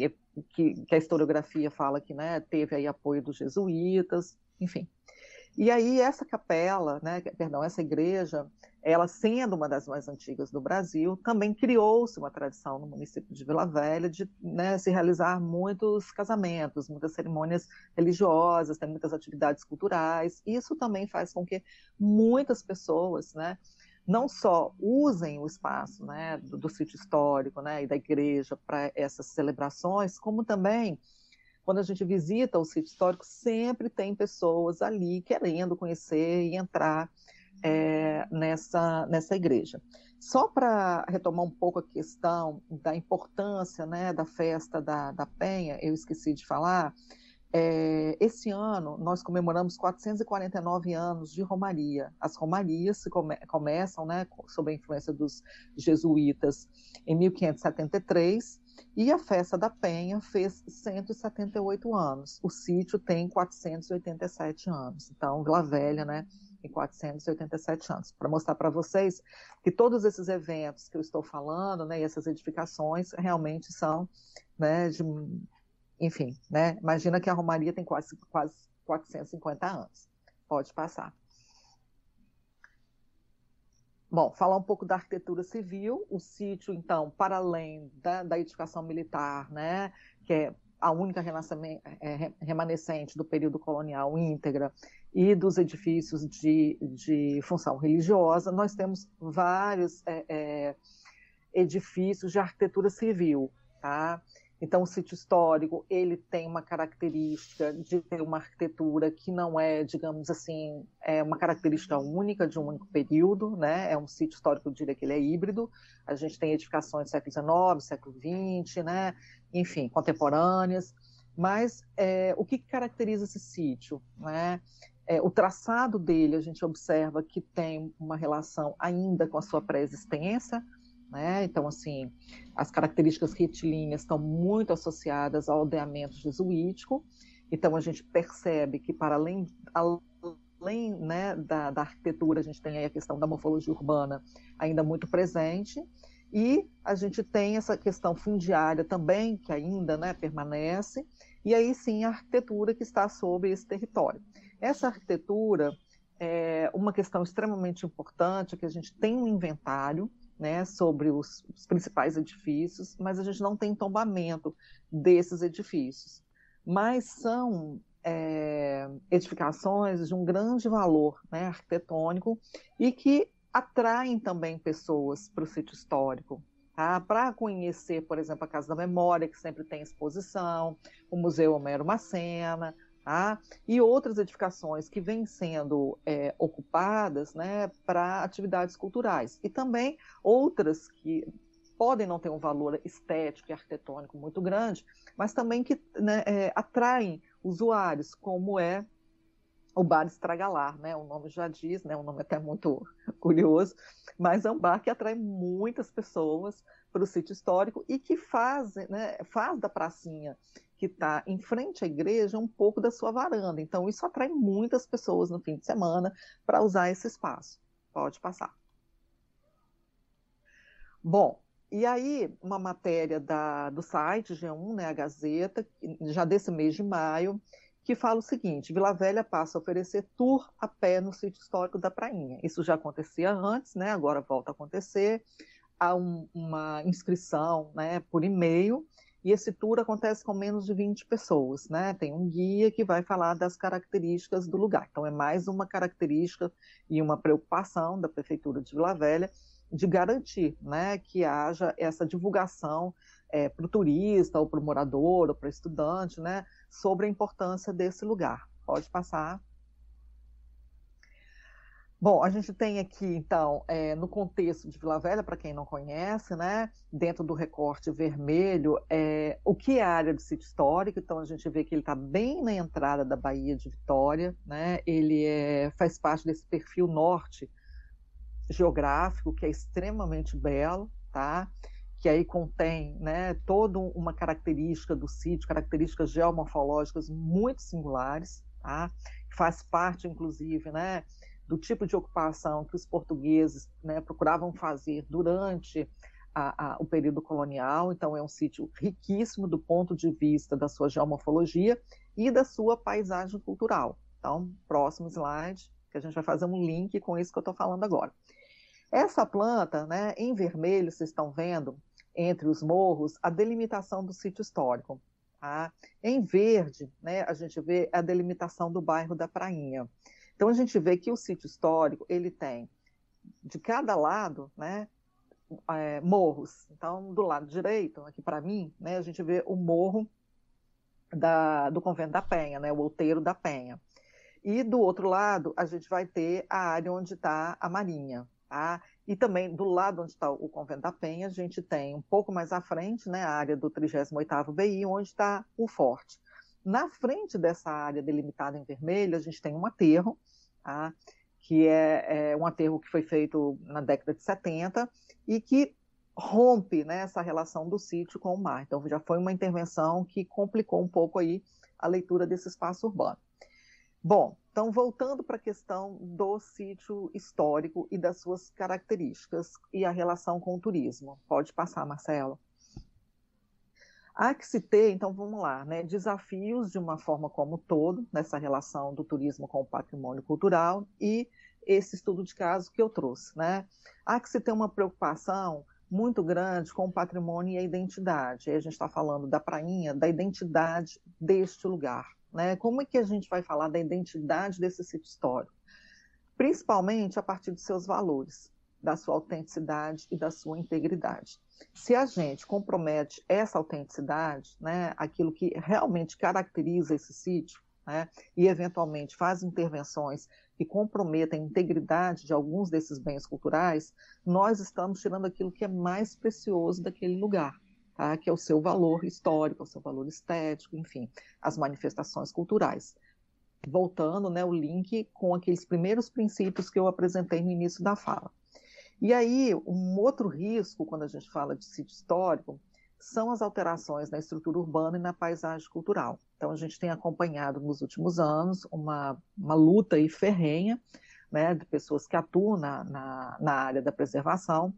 que, que, a historiografia fala que né, teve aí apoio dos jesuítas, enfim. E aí essa capela, né, perdão, essa igreja, ela sendo uma das mais antigas do Brasil, também criou-se uma tradição no município de Vila Velha de né, se realizar muitos casamentos, muitas cerimônias religiosas, tem muitas atividades culturais. Isso também faz com que muitas pessoas, né, não só usem o espaço né, do, do sítio histórico né, e da igreja para essas celebrações, como também quando a gente visita o sítio histórico, sempre tem pessoas ali querendo conhecer e entrar é, nessa, nessa igreja. Só para retomar um pouco a questão da importância né, da festa da, da Penha, eu esqueci de falar, é, esse ano nós comemoramos 449 anos de Romaria. As Romarias come, começam né, sob a influência dos jesuítas em 1573 e a festa da Penha fez 178 anos. O sítio tem 487 anos. Então, Vila Velha, né, tem 487 anos. Para mostrar para vocês que todos esses eventos que eu estou falando, né, e essas edificações realmente são, né, de, enfim, né, imagina que a Romaria tem quase, quase 450 anos. Pode passar. Bom, falar um pouco da arquitetura civil, o sítio, então, para além da, da militar, né, que é a única é, remanescente do período colonial íntegra, e dos edifícios de, de função religiosa, nós temos vários é, é, edifícios de arquitetura civil, tá? Então, o sítio histórico ele tem uma característica de ter uma arquitetura que não é, digamos assim, é uma característica única de um único período, né? É um sítio histórico, eu diria que ele é híbrido. A gente tem edificações do século XIX, século XX, né? Enfim, contemporâneas. Mas é, o que caracteriza esse sítio, né? É, o traçado dele, a gente observa que tem uma relação ainda com a sua pré-existência, né? Então, assim, as características retilíneas estão muito associadas ao aldeamento jesuítico. Então, a gente percebe que, para além, além né, da, da arquitetura, a gente tem aí a questão da morfologia urbana ainda muito presente. E a gente tem essa questão fundiária também, que ainda né, permanece, e aí sim a arquitetura que está sobre esse território. Essa arquitetura é uma questão extremamente importante, que a gente tem um inventário, né, sobre os, os principais edifícios, mas a gente não tem tombamento desses edifícios. Mas são é, edificações de um grande valor né, arquitetônico e que atraem também pessoas para o sítio histórico. Tá? Para conhecer, por exemplo, a Casa da Memória, que sempre tem exposição, o Museu Homero Macena, Tá? e outras edificações que vêm sendo é, ocupadas né, para atividades culturais. E também outras que podem não ter um valor estético e arquitetônico muito grande, mas também que né, é, atraem usuários, como é o Bar Estragalar, né? O nome já diz, né? Um nome até muito *laughs* curioso, mas é um bar que atrai muitas pessoas para o sítio histórico e que faz, né, faz da pracinha que está em frente à igreja um pouco da sua varanda. Então, isso atrai muitas pessoas no fim de semana para usar esse espaço. Pode passar. Bom, e aí, uma matéria da, do site G1, né, a Gazeta, já desse mês de maio, que fala o seguinte: Vila Velha passa a oferecer tour a pé no sítio histórico da Prainha. Isso já acontecia antes, né? Agora volta a acontecer. Há um, uma inscrição, né, por e-mail e esse tour acontece com menos de 20 pessoas, né? Tem um guia que vai falar das características do lugar. Então, é mais uma característica e uma preocupação da Prefeitura de Vila Velha de garantir né, que haja essa divulgação é, para o turista, ou para o morador, ou para o estudante, né, sobre a importância desse lugar. Pode passar. Bom, a gente tem aqui, então, é, no contexto de Vila Velha, para quem não conhece, né, dentro do recorte vermelho, é, o que é a área do sítio histórico. Então, a gente vê que ele está bem na entrada da Baía de Vitória, né, ele é, faz parte desse perfil norte geográfico, que é extremamente belo, tá? que aí contém né, toda uma característica do sítio, características geomorfológicas muito singulares, tá? faz parte, inclusive, né, do tipo de ocupação que os portugueses né, procuravam fazer durante a, a, o período colonial. Então, é um sítio riquíssimo do ponto de vista da sua geomorfologia e da sua paisagem cultural. Então, próximo slide, que a gente vai fazer um link com isso que eu estou falando agora. Essa planta, né, em vermelho, vocês estão vendo, entre os morros, a delimitação do sítio histórico. Tá? Em verde, né, a gente vê a delimitação do bairro da Prainha. Então a gente vê que o sítio histórico ele tem de cada lado, né, é, morros. Então do lado direito, aqui para mim, né, a gente vê o morro da, do convento da Penha, né, o outeiro da Penha. E do outro lado a gente vai ter a área onde está a Marinha, tá? E também do lado onde está o convento da Penha, a gente tem um pouco mais à frente, né, a área do 38º BI, onde está o forte. Na frente dessa área delimitada em vermelho, a gente tem um aterro, tá? que é, é, um aterro que foi feito na década de 70 e que rompe né, essa relação do sítio com o mar. Então, já foi uma intervenção que complicou um pouco aí a leitura desse espaço urbano. Bom, então voltando para a questão do sítio histórico e das suas características e a relação com o turismo. Pode passar, Marcelo. Há que se ter, então vamos lá, né, desafios de uma forma como todo, nessa relação do turismo com o patrimônio cultural e esse estudo de caso que eu trouxe. Né? Há que se ter uma preocupação muito grande com o patrimônio e a identidade. Aí a gente está falando da prainha, da identidade deste lugar. Né? Como é que a gente vai falar da identidade desse sítio histórico? Principalmente a partir dos seus valores. da sua autenticidade e da sua integridade. Se a gente compromete essa autenticidade, né, aquilo que realmente caracteriza esse sítio, né, e eventualmente faz intervenções que comprometem a integridade de alguns desses bens culturais, nós estamos tirando aquilo que é mais precioso daquele lugar, tá? que é o seu valor histórico, o seu valor estético, enfim, as manifestações culturais. Voltando, né, o link com aqueles primeiros princípios que eu apresentei no início da fala. E aí, um outro risco, quando a gente fala de sítio histórico, são as alterações na estrutura urbana e na paisagem cultural. Então, a gente tem acompanhado nos últimos anos uma, uma luta e ferrenha né, de pessoas que atuam na, na, na, área da preservação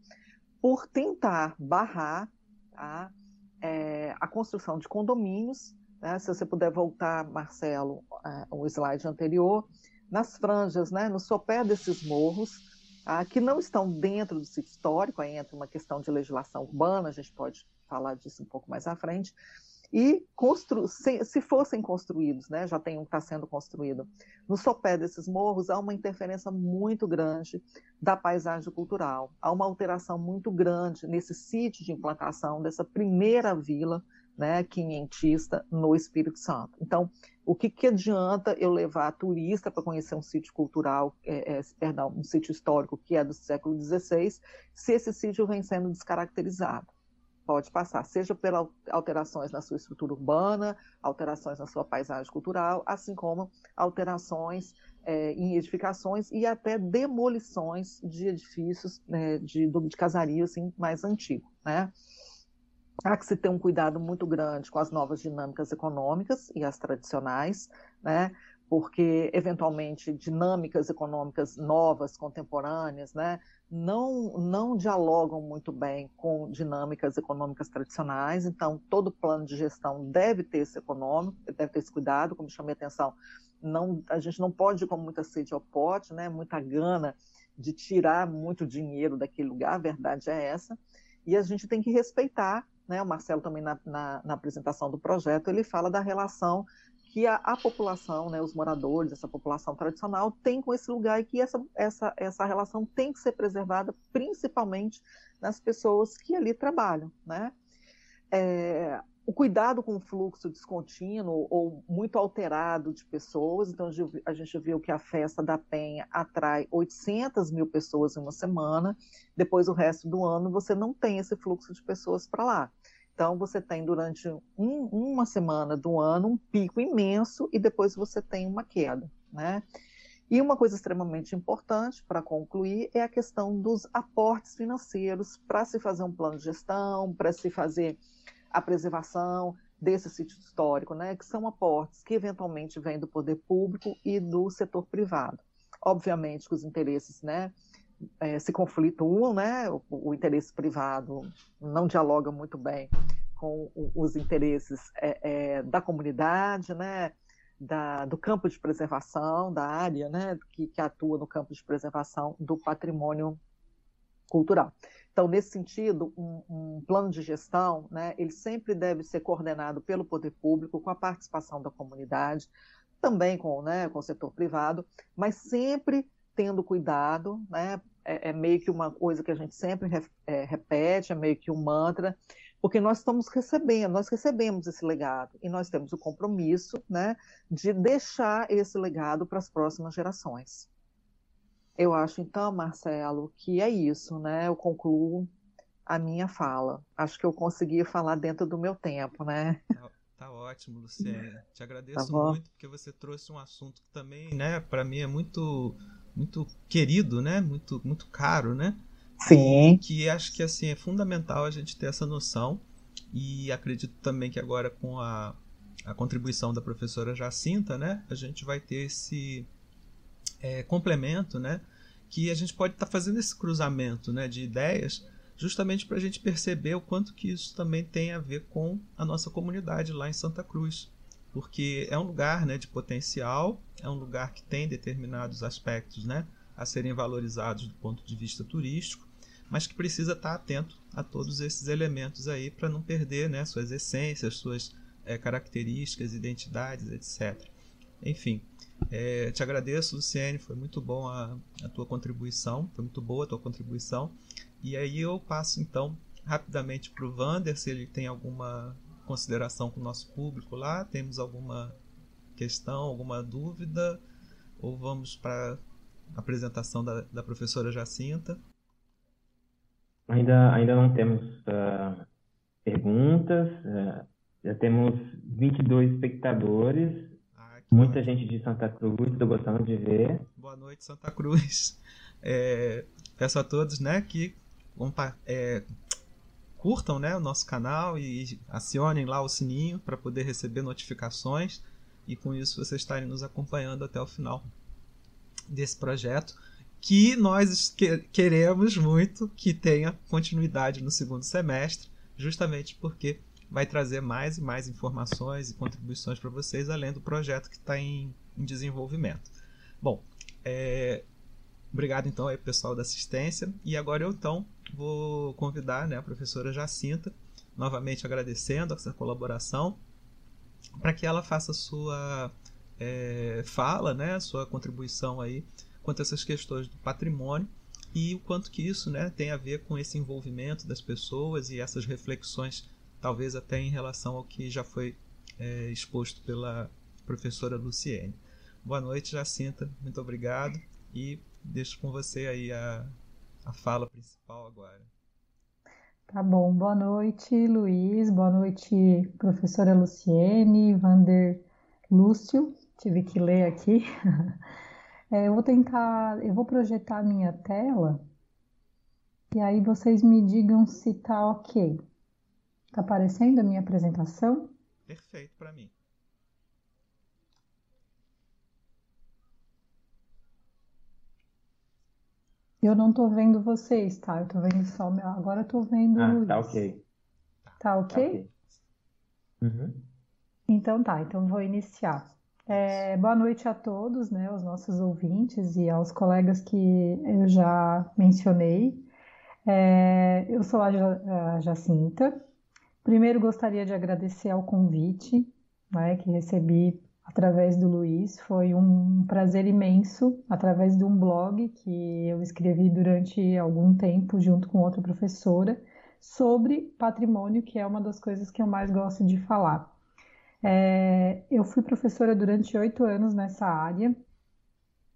por tentar barrar tá, é, a construção de condomínios. Né, se você puder voltar, Marcelo, é, o slide anterior, nas franjas, né, no sopé desses morros, ah, que não estão dentro do sítio histórico, aí entra uma questão de legislação urbana, a gente pode falar disso um pouco mais à frente, e constru se, se, fossem construídos, né, já tem um que está sendo construído, no sopé desses morros há uma interferência muito grande da paisagem cultural, há uma alteração muito grande nesse sítio de implantação dessa primeira vila né, quinhentista no Espírito Santo. Então, o que, que adianta eu levar turista para conhecer um sítio cultural, é, é, perdão, um sítio histórico que é do século XVI, se esse sítio vem sendo descaracterizado? Pode passar, seja pelas alterações na sua estrutura urbana, alterações na sua paisagem cultural, assim como alterações é, em edificações e até demolições de edifícios né, de, de assim, mais antigo, né? Há que se ter um cuidado muito grande com as novas dinâmicas econômicas e as tradicionais, né? porque eventualmente dinâmicas econômicas novas, contemporâneas, né, não, não dialogam muito bem com dinâmicas econômicas tradicionais, então todo plano de gestão deve ter esse econômico, deve ter esse cuidado, como chamei a atenção, não, a gente não pode ir com muita sede ao pote, né, muita gana de tirar muito dinheiro daquele lugar, a verdade é essa, e a gente tem que respeitar né, o Marcelo também na, na, na, apresentação do projeto, ele fala da relação que a, a, população, né, os moradores, essa população tradicional tem com esse lugar e que essa, essa, essa relação tem que ser preservada principalmente nas pessoas que ali trabalham, né? É, o cuidado com o fluxo descontínuo ou muito alterado de pessoas. Então, a gente viu que a festa da Penha atrai 800 mil pessoas em uma semana, depois o resto do ano você não tem esse fluxo de pessoas para lá. Então, você tem durante um, uma semana do ano um pico imenso e depois você tem uma queda, né? E uma coisa extremamente importante para concluir é a questão dos aportes financeiros para se fazer um plano de gestão, para se fazer a preservação desse sítio histórico, né, que são aportes que eventualmente vêm do poder público e do setor privado. Obviamente que os interesses né, é, se conflituam, né, o, o, interesse privado não dialoga muito bem com os interesses é, é, da comunidade, né, da, do campo de preservação, da área né, que, que atua no campo de preservação do patrimônio cultural. Então, nesse sentido, um, um, plano de gestão, né, ele sempre deve ser coordenado pelo poder público, com a participação da comunidade, também com, né, com o setor privado, mas sempre tendo cuidado, né, é, é meio que uma coisa que a gente sempre re, é, repete, é meio que um mantra, porque nós estamos recebendo, nós recebemos esse legado e nós temos o compromisso, né, de deixar esse legado para as próximas gerações. Eu acho, então, Marcelo, que é isso, né? Eu concluo a minha fala. Acho que eu consegui falar dentro do meu tempo, né? Tá, tá ótimo, Luciane. Te agradeço tá muito porque você trouxe um assunto que também, né, para mim é muito muito querido, né? Muito muito caro, né? Sim. Que acho que assim é fundamental a gente ter essa noção e acredito também que agora com a, a contribuição da professora Jacinta, né, a gente vai ter esse é, complemento, né? Que a gente pode estar tá fazendo esse cruzamento né, de ideias justamente para a gente perceber o quanto que isso também tem a ver com a nossa comunidade lá em Santa Cruz. Porque é um lugar né, de potencial, é um lugar que tem determinados aspectos né, a serem valorizados do ponto de vista turístico, mas que precisa estar tá atento a todos esses elementos aí para não perder né, suas essências, suas é, características, identidades, etc. Enfim, é, te agradeço, Luciene, foi muito bom a, a tua contribuição, foi muito boa a tua contribuição. E aí eu passo então rapidamente para o Vander, se ele tem alguma consideração com o nosso público lá, temos alguma questão, alguma dúvida, ou vamos para a apresentação da, da professora Jacinta. Ainda, ainda não temos uh, perguntas, uh, já temos 22 espectadores, muita gente de Santa Cruz, estou gostando de ver. Boa noite, Santa Cruz. É, peço a todos né, que é, curtam né, o nosso canal e acionem lá o sininho para poder receber notificações e com isso vocês estarem nos acompanhando até o final desse projeto que nós que queremos muito que tenha continuidade no segundo semestre, justamente porque vai trazer mais e mais informações e contribuições para vocês, além do projeto que está em, em, desenvolvimento. Bom, é, obrigado então aí pessoal da assistência e agora eu então vou convidar né, a professora Jacinta, novamente agradecendo essa colaboração, para que ela faça sua é, fala, né, sua contribuição aí quanto a essas questões do patrimônio e o quanto que isso né, tem a ver com esse envolvimento das pessoas e essas reflexões, talvez até em relação ao que já foi é, exposto pela professora Luciene. Boa noite, Jacinta, muito obrigado e deixo com você aí a, a fala principal agora. Tá bom, boa noite, Luiz, boa noite, professora Luciene, Vander Lúcio, tive que ler aqui. *laughs* É, eu vou tentar, eu vou projetar minha tela e aí vocês me digam se tá ok. Tá aparecendo a minha apresentação? Perfeito para mim. Eu não tô vendo vocês, tá? Eu tô vendo só meu. Agora eu tô vendo ah, Tá ok. Tá ok? Tá okay. Uhum. Então tá, então vou iniciar. É, boa noite a todos, né, aos nossos ouvintes e aos colegas que eu já mencionei. É, eu sou a Jacinta. Primeiro gostaria de agradecer ao convite né, que recebi através do Luiz. Foi um prazer imenso, através de um blog que eu escrevi durante algum tempo, junto com outra professora, sobre patrimônio, que é uma das coisas que eu mais gosto de falar. É, eu fui professora durante oito anos nessa área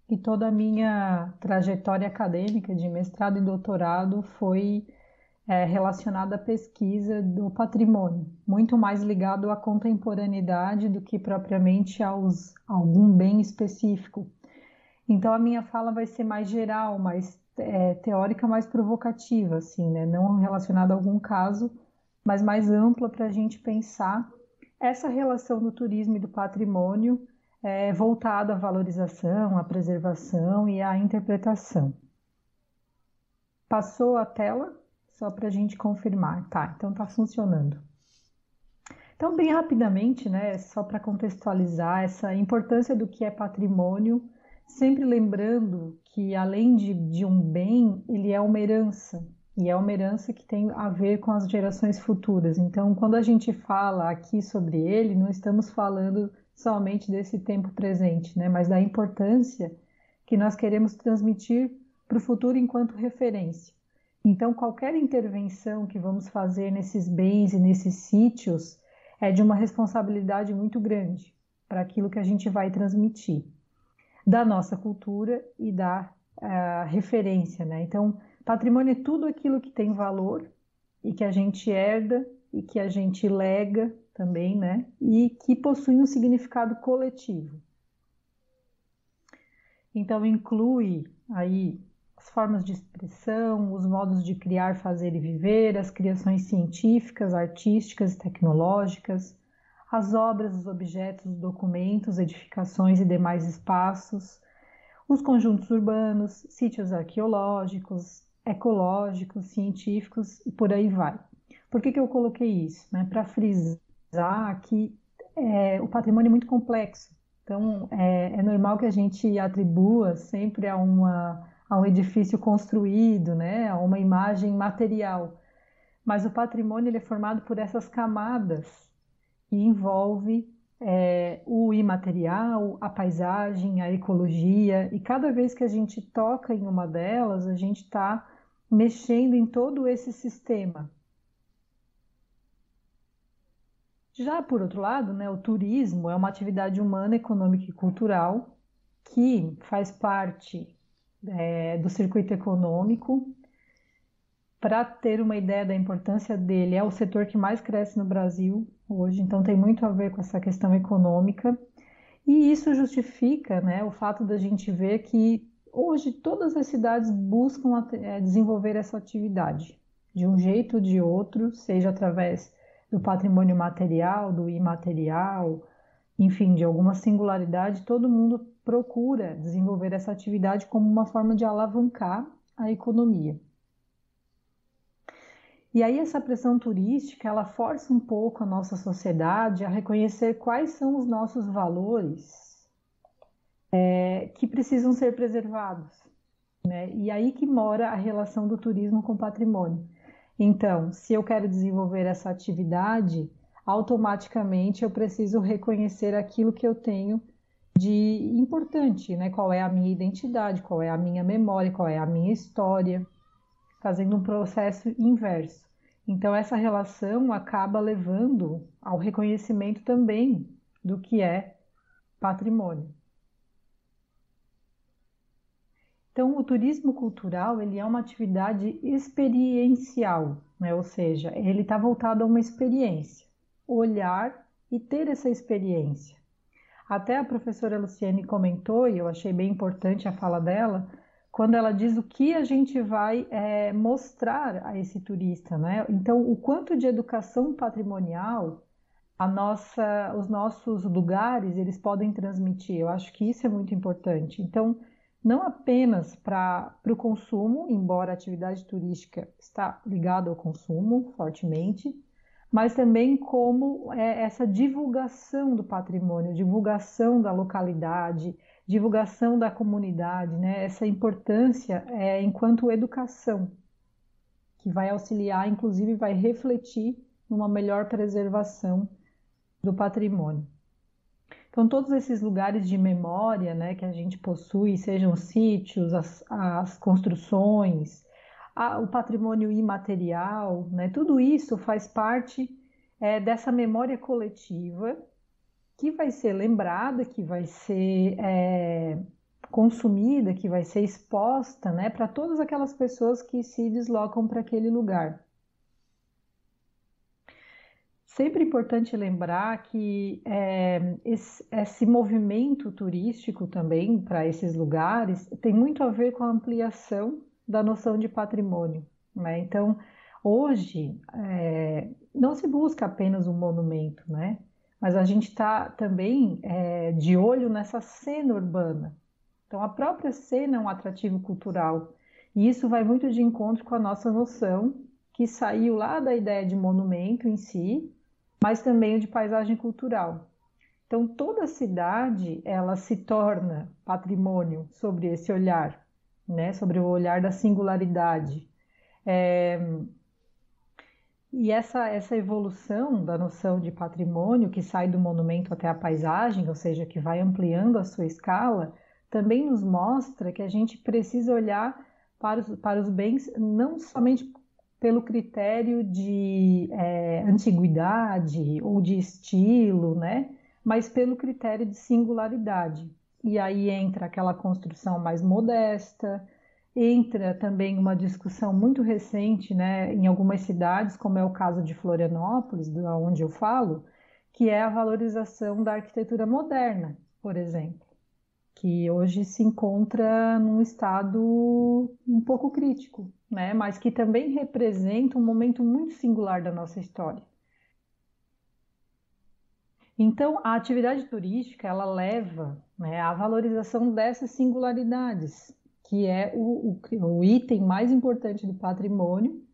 e toda a minha trajetória acadêmica de mestrado e doutorado foi é, relacionada à pesquisa do patrimônio, muito mais ligado à contemporaneidade do que propriamente aos algum bem específico. Então a minha fala vai ser mais geral, mais é, teórica, mais provocativa, assim, né? não relacionada a algum caso, mas mais ampla para a gente pensar essa relação do turismo e do patrimônio é voltada à valorização, à preservação e à interpretação. Passou a tela? Só para a gente confirmar. Tá, então está funcionando. Então, bem rapidamente, né, só para contextualizar essa importância do que é patrimônio, sempre lembrando que além de, de um bem, ele é uma herança, e é uma herança que tem a ver com as gerações futuras. Então, quando a gente fala aqui sobre ele, não estamos falando somente desse tempo presente, né, mas da importância que nós queremos transmitir para o futuro enquanto referência. Então, qualquer intervenção que vamos fazer nesses bens e nesses sítios é de uma responsabilidade muito grande para aquilo que a gente vai transmitir da nossa cultura e da uh, referência, né? Então, patrimônio é tudo aquilo que tem valor e que a gente herda e que a gente lega também, né? E que possui um significado coletivo. Então, inclui aí as formas de expressão, os modos de criar, fazer e viver, as criações científicas, artísticas e tecnológicas, as obras, os objetos, os documentos, edificações e demais espaços, os conjuntos urbanos, sítios arqueológicos, ecológicos, científicos e por aí vai. Por que, que eu coloquei isso? Né? Para frisar que é, o patrimônio é muito complexo. Então, é, é normal que a gente atribua sempre a uma a um edifício construído, né, a uma imagem material. Mas o patrimônio ele é formado por essas camadas e envolve é, o imaterial, a paisagem, a ecologia, e cada vez que a gente toca em uma delas, a gente está mexendo em todo esse sistema. Já por outro lado, né, o turismo é uma atividade humana, econômica e cultural que faz parte é, do circuito econômico. Para ter uma ideia da importância dele, é o setor que mais cresce no Brasil hoje, então tem muito a ver com essa questão econômica. E isso justifica né, o fato da gente ver que hoje todas as cidades buscam é, desenvolver essa atividade, de um jeito ou de outro, seja através do patrimônio material, do imaterial, enfim, de alguma singularidade, todo mundo procura desenvolver essa atividade como uma forma de alavancar a economia. E aí essa pressão turística, ela força um pouco a nossa sociedade a reconhecer quais são os nossos valores é, que precisam ser preservados. Né? E aí que mora a relação do turismo com o patrimônio. Então, se eu quero desenvolver essa atividade, automaticamente eu preciso reconhecer aquilo que eu tenho de importante, né? Qual é a minha identidade, qual é a minha memória, qual é a minha história, fazendo um processo inverso. Então, essa relação acaba levando ao reconhecimento também do que é patrimônio. Então, o turismo cultural ele é uma atividade experiencial, né? ou seja, ele está voltado a uma experiência, olhar e ter essa experiência. Até a professora Luciane comentou, e eu achei bem importante a fala dela, quando ela diz o que a gente vai é, mostrar a esse turista, né? Então, o quanto de educação patrimonial a nossa, os nossos lugares eles podem transmitir. Eu acho que isso é muito importante. Então, não apenas para o consumo, embora a atividade turística está ligada ao consumo fortemente, mas também como é, essa divulgação do patrimônio, divulgação da localidade, divulgação da comunidade, né? essa importância é, enquanto educação, que vai auxiliar, inclusive vai refletir numa melhor preservação do patrimônio. Então, todos esses lugares de memória né, que a gente possui, sejam sítios, as, as construções, a, o patrimônio imaterial, né, tudo isso faz parte é, dessa memória coletiva que vai ser lembrada, que vai ser é, consumida, que vai ser exposta né, para todas aquelas pessoas que se deslocam para aquele lugar. Sempre importante lembrar que é, esse, esse, movimento turístico também para esses lugares tem muito a ver com a ampliação da noção de patrimônio. Né? Então, hoje, é, não se busca apenas um monumento, né? mas a gente está também é, de olho nessa cena urbana. Então, a própria cena é um atrativo cultural. E isso vai muito de encontro com a nossa noção, que saiu lá da ideia de monumento em si, mas também de paisagem cultural. Então, toda cidade ela se torna patrimônio sobre esse olhar, né? sobre o olhar da singularidade. É... E essa, essa evolução da noção de patrimônio, que sai do monumento até a paisagem, ou seja, que vai ampliando a sua escala, também nos mostra que a gente precisa olhar para os, para os bens não somente pelo critério de é, antiguidade ou de estilo, né? mas pelo critério de singularidade. E aí entra aquela construção mais modesta, entra também uma discussão muito recente né, em algumas cidades, como é o caso de Florianópolis, de onde eu falo, que é a valorização da arquitetura moderna, por exemplo, que hoje se encontra num estado um pouco crítico, né? mas que também representa um momento muito singular da nossa história. Então, a atividade turística ela leva né, à valorização dessas singularidades, que é o, o, o, item mais importante do patrimônio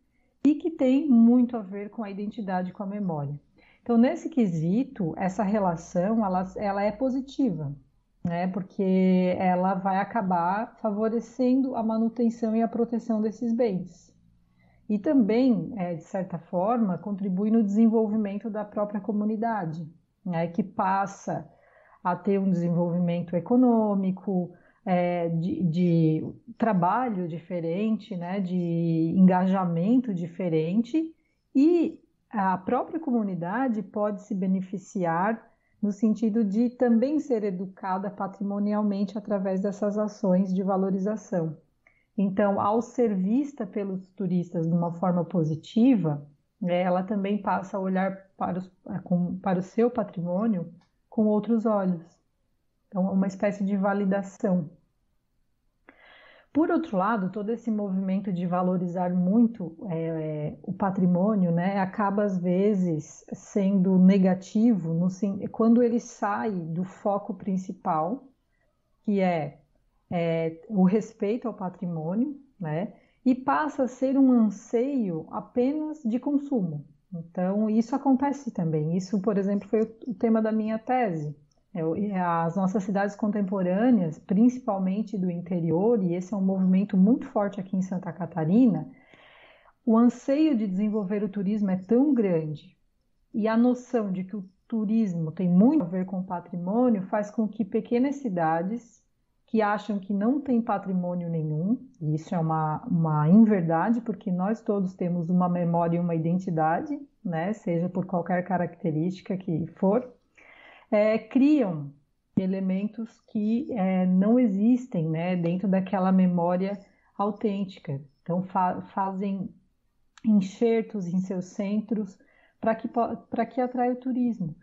e que tem muito a ver com a identidade, com a memória. Então, nesse quesito, essa relação ela, ela é positiva, né? Porque ela vai acabar favorecendo a manutenção e a proteção desses bens. E também, é, de certa forma, contribui no desenvolvimento da própria comunidade, né, que passa a ter um desenvolvimento econômico, é, de, de, trabalho diferente, né, de engajamento diferente, e a própria comunidade pode se beneficiar no sentido de também ser educada patrimonialmente através dessas ações de valorização. Então, ao ser vista pelos turistas de uma forma positiva, ela também passa a olhar para, os, para o seu patrimônio com outros olhos. Então, é uma espécie de validação. Por outro lado, todo esse movimento de valorizar muito é, é, o patrimônio, né, acaba às vezes sendo negativo no, quando ele sai do foco principal, que é é, o respeito ao patrimônio, né? E passa a ser um anseio apenas de consumo. Então, isso acontece também. Isso, por exemplo, foi o tema da minha tese. É, as nossas cidades contemporâneas, principalmente do interior, e esse é um movimento muito forte aqui em Santa Catarina, o anseio de desenvolver o turismo é tão grande e a noção de que o turismo tem muito a ver com patrimônio faz com que pequenas cidades que acham que não tem patrimônio nenhum, e isso é uma, uma inverdade, porque nós todos temos uma memória e uma identidade, né, seja por qualquer característica que for, é, criam elementos que é, não existem né, dentro daquela memória autêntica. Então, fa fazem enxertos em seus centros para que, que atraia o turismo.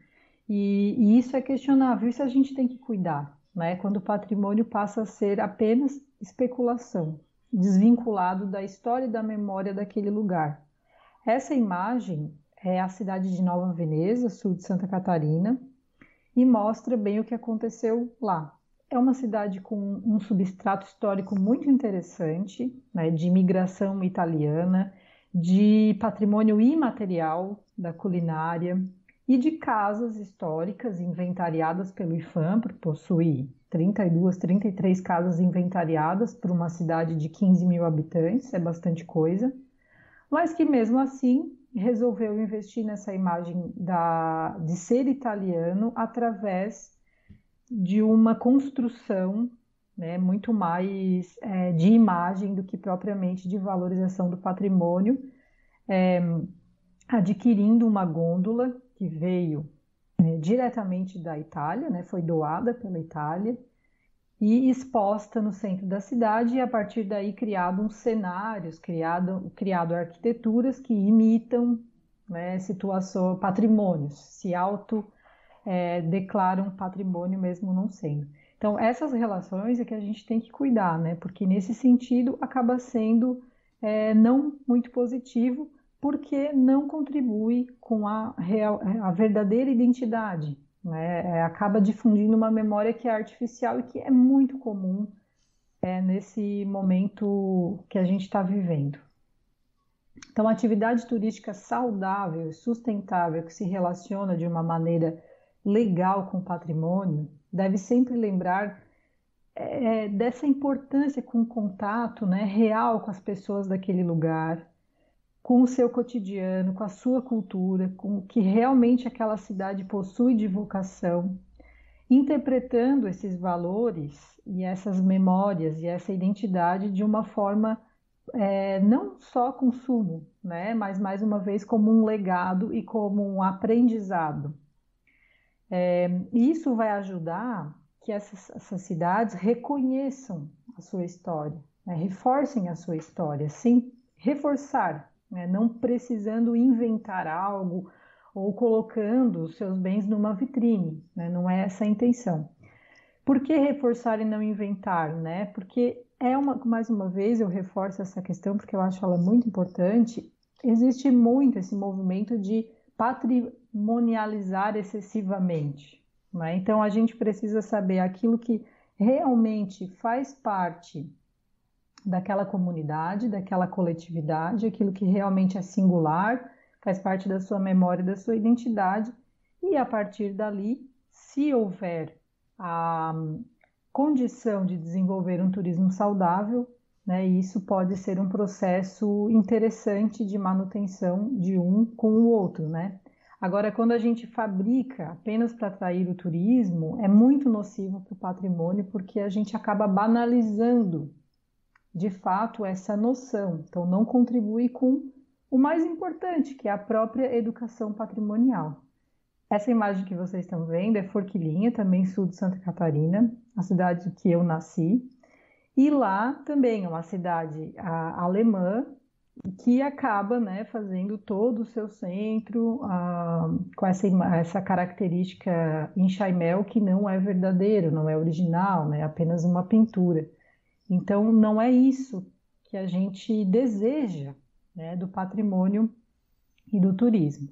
E, e isso é questionável, isso a gente tem que cuidar né, quando o patrimônio passa a ser apenas especulação, desvinculado da história e da memória daquele lugar. Essa imagem é a cidade de Nova Veneza, sul de Santa Catarina, e mostra bem o que aconteceu lá. É uma cidade com um substrato histórico muito interessante, né, de imigração italiana, de patrimônio imaterial da culinária, e de casas históricas inventariadas pelo IFAM, porque possui 32, 33 casas inventariadas por uma cidade de 15 mil habitantes, é bastante coisa, mas que mesmo assim resolveu investir nessa imagem da, de ser italiano através de uma construção né, muito mais é, de imagem do que propriamente de valorização do patrimônio, é, adquirindo uma gôndola que veio é, diretamente da Itália, né, foi doada pela Itália e exposta no centro da cidade e a partir daí criado uns cenários, criado, criado arquiteturas que imitam né, patrimônios, se auto é, declaram patrimônio mesmo não sendo. Então essas relações é que a gente tem que cuidar, né, porque nesse sentido acaba sendo é, não muito positivo porque não contribui com a, real, a verdadeira identidade. Né? É, acaba difundindo uma memória que é artificial e que é muito comum é, nesse momento que a gente está vivendo. Então, atividade turística saudável e sustentável que se relaciona de uma maneira legal com o patrimônio deve sempre lembrar é, dessa importância com o contato né, real com as pessoas daquele lugar, com o seu cotidiano, com a sua cultura, com o que realmente aquela cidade possui de vocação, interpretando esses valores e essas memórias e essa identidade de uma forma é, não só consumo, né, mas mais uma vez como um legado e como um aprendizado. É, isso vai ajudar que essas, essas cidades reconheçam a sua história, né, reforcem a sua história, sim, reforçar né? não precisando inventar algo ou colocando os seus bens numa vitrine, né? não é essa a intenção. Por que reforçar e não inventar? Né? Porque é uma, mais uma vez eu reforço essa questão porque eu acho ela muito importante. Existe muito esse movimento de patrimonializar excessivamente. Né? Então a gente precisa saber aquilo que realmente faz parte daquela comunidade, daquela coletividade, aquilo que realmente é singular, faz parte da sua memória, da sua identidade, e a partir dali, se houver a condição de desenvolver um turismo saudável, né, isso pode ser um processo interessante de manutenção de um com o outro, né? Agora, quando a gente fabrica apenas para atrair o turismo, é muito nocivo para o patrimônio, porque a gente acaba banalizando de fato essa noção. Então, não contribui com o mais importante, que é a própria educação patrimonial. Essa imagem que vocês estão vendo é Forquilinha, também sul de Santa Catarina, a cidade que eu nasci. E lá também é uma cidade alemã que acaba né, fazendo todo o seu centro uh, com essa, essa característica em Chaimel que não é verdadeiro, não é original, né, é apenas uma pintura. Então, não é isso que a gente deseja né, do patrimônio e do turismo.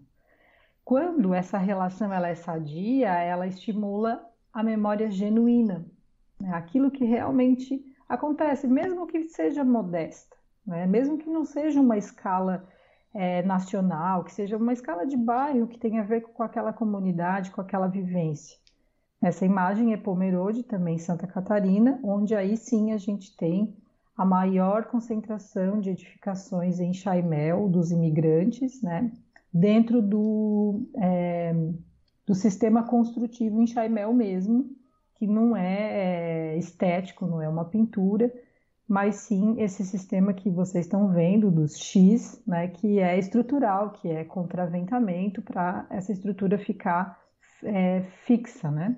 Quando essa relação ela é sadia, ela estimula a memória genuína, né, aquilo que realmente acontece, mesmo que seja modesta, né? mesmo que não seja uma escala é, nacional, que seja uma escala de bairro que tenha a ver com aquela comunidade, com aquela vivência. Essa imagem é Pomerode, também Santa Catarina, onde aí sim a gente tem a maior concentração de edificações em Chaimel dos imigrantes, né? dentro do, é, do sistema construtivo em Chaimel mesmo, que não é, é estético, não é uma pintura, mas sim esse sistema que vocês estão vendo dos X, né, que é estrutural, que é contraventamento para essa estrutura ficar é, fixa, né?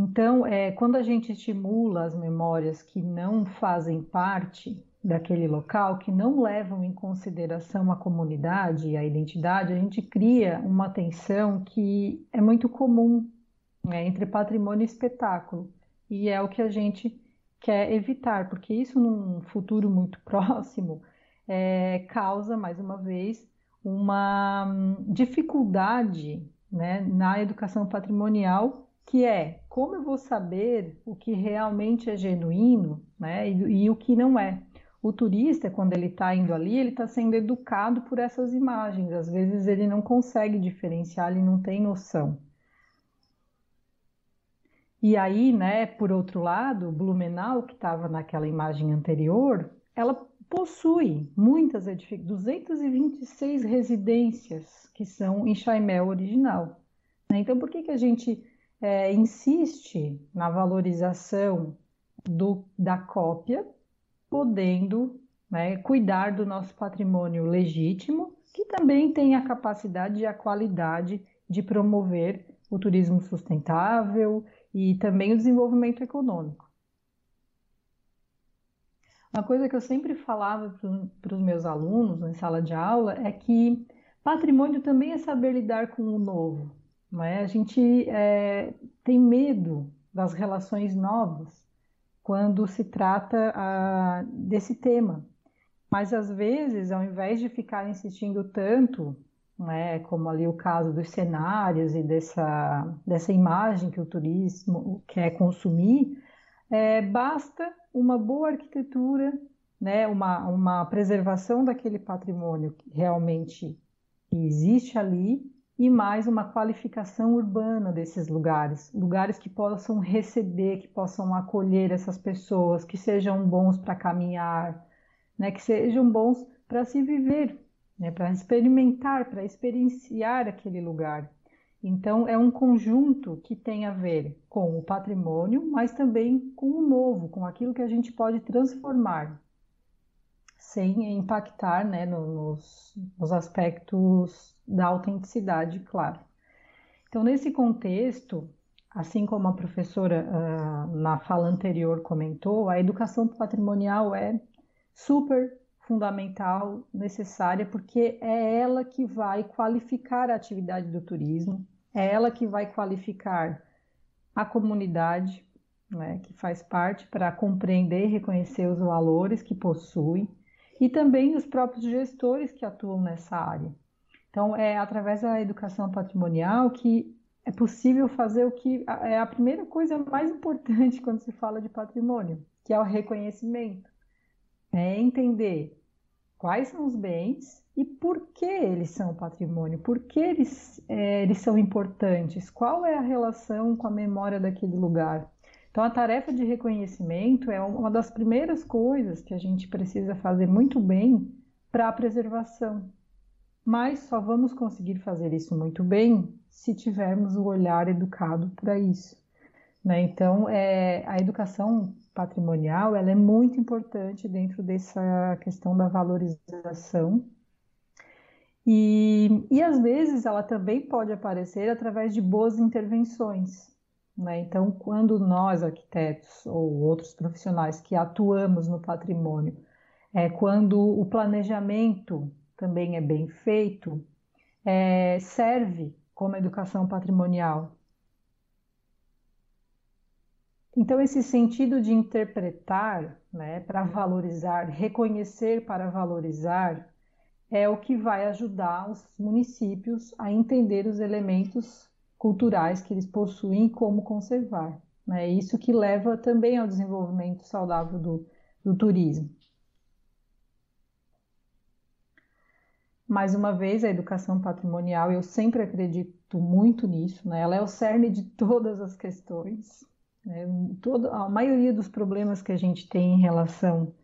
Então, é, quando a gente estimula as memórias que não fazem parte daquele local, que não levam em consideração a comunidade e a identidade, a gente cria uma tensão que é muito comum né, entre patrimônio e espetáculo. E é o que a gente quer evitar, porque isso num futuro muito *laughs* próximo é, causa, mais uma vez, uma hum, dificuldade né, na educação patrimonial, que é como eu vou saber o que realmente é genuíno né, e, e o que não é. O turista, quando ele está indo ali, ele está sendo educado por essas imagens. Às vezes ele não consegue diferenciar, ele não tem noção. E aí, né, por outro lado, Blumenau, que estava naquela imagem anterior, ela possui muitas edificações, 226 residências que são em Chaimel original. Né? Então, por que, que a gente é, insiste na valorização do, da cópia, podendo né, cuidar do nosso patrimônio legítimo, que também tem a capacidade e a qualidade de promover o turismo sustentável e também o desenvolvimento econômico. Uma coisa que eu sempre falava para os meus alunos em sala de aula é que patrimônio também é saber lidar com o novo. É? A gente é, tem medo das relações novas quando se trata ah, desse tema. Mas às vezes, ao invés de ficar insistindo tanto né, como ali o caso dos cenários e dessa, dessa imagem que o turismo quer consumir, é, basta uma boa arquitetura, né, uma, uma preservação daquele patrimônio que realmente existe ali e mais uma qualificação urbana desses lugares, lugares que possam receber, que possam acolher essas pessoas, que sejam bons para caminhar, né, que sejam bons para se viver, né, para experimentar, para experienciar aquele lugar. Então, é um conjunto que tem a ver com o patrimônio, mas também com o novo, com aquilo que a gente pode transformar, sem impactar né, nos, nos aspectos da autenticidade, claro. Então, nesse contexto, assim como a professora uh, na fala anterior comentou, a educação patrimonial é super fundamental, necessária, porque é ela que vai qualificar a atividade do turismo, é ela que vai qualificar a comunidade, né, que faz parte para compreender e reconhecer os valores que possui, e também os próprios gestores que atuam nessa área. Então, é através da educação patrimonial que é possível fazer o que é a primeira coisa mais importante *laughs* quando se fala de patrimônio, que é o reconhecimento. É entender quais são os bens e por que eles são patrimônio, por que eles, é, eles são importantes, qual é a relação com a memória daquele lugar. Então, a tarefa de reconhecimento é uma das primeiras coisas que a gente precisa fazer muito bem para a preservação. Mas só vamos conseguir fazer isso muito bem se tivermos o olhar educado para isso. Né? Então, é, a educação patrimonial ela é muito importante dentro dessa questão da valorização. E, e às vezes ela também pode aparecer através de boas intervenções. Né? Então, quando nós, arquitetos ou outros profissionais que atuamos no patrimônio, é, quando o planejamento também é bem feito, é, serve como educação patrimonial. Então, esse sentido de interpretar né, para valorizar, reconhecer para valorizar, é o que vai ajudar os municípios a entender os elementos culturais que eles possuem e como conservar. É né? isso que leva também ao desenvolvimento saudável do, do turismo. Mais uma vez, a educação patrimonial, eu sempre acredito muito nisso, né? ela é o cerne de todas as questões. Né? Todo, a maioria dos problemas que a gente tem em relação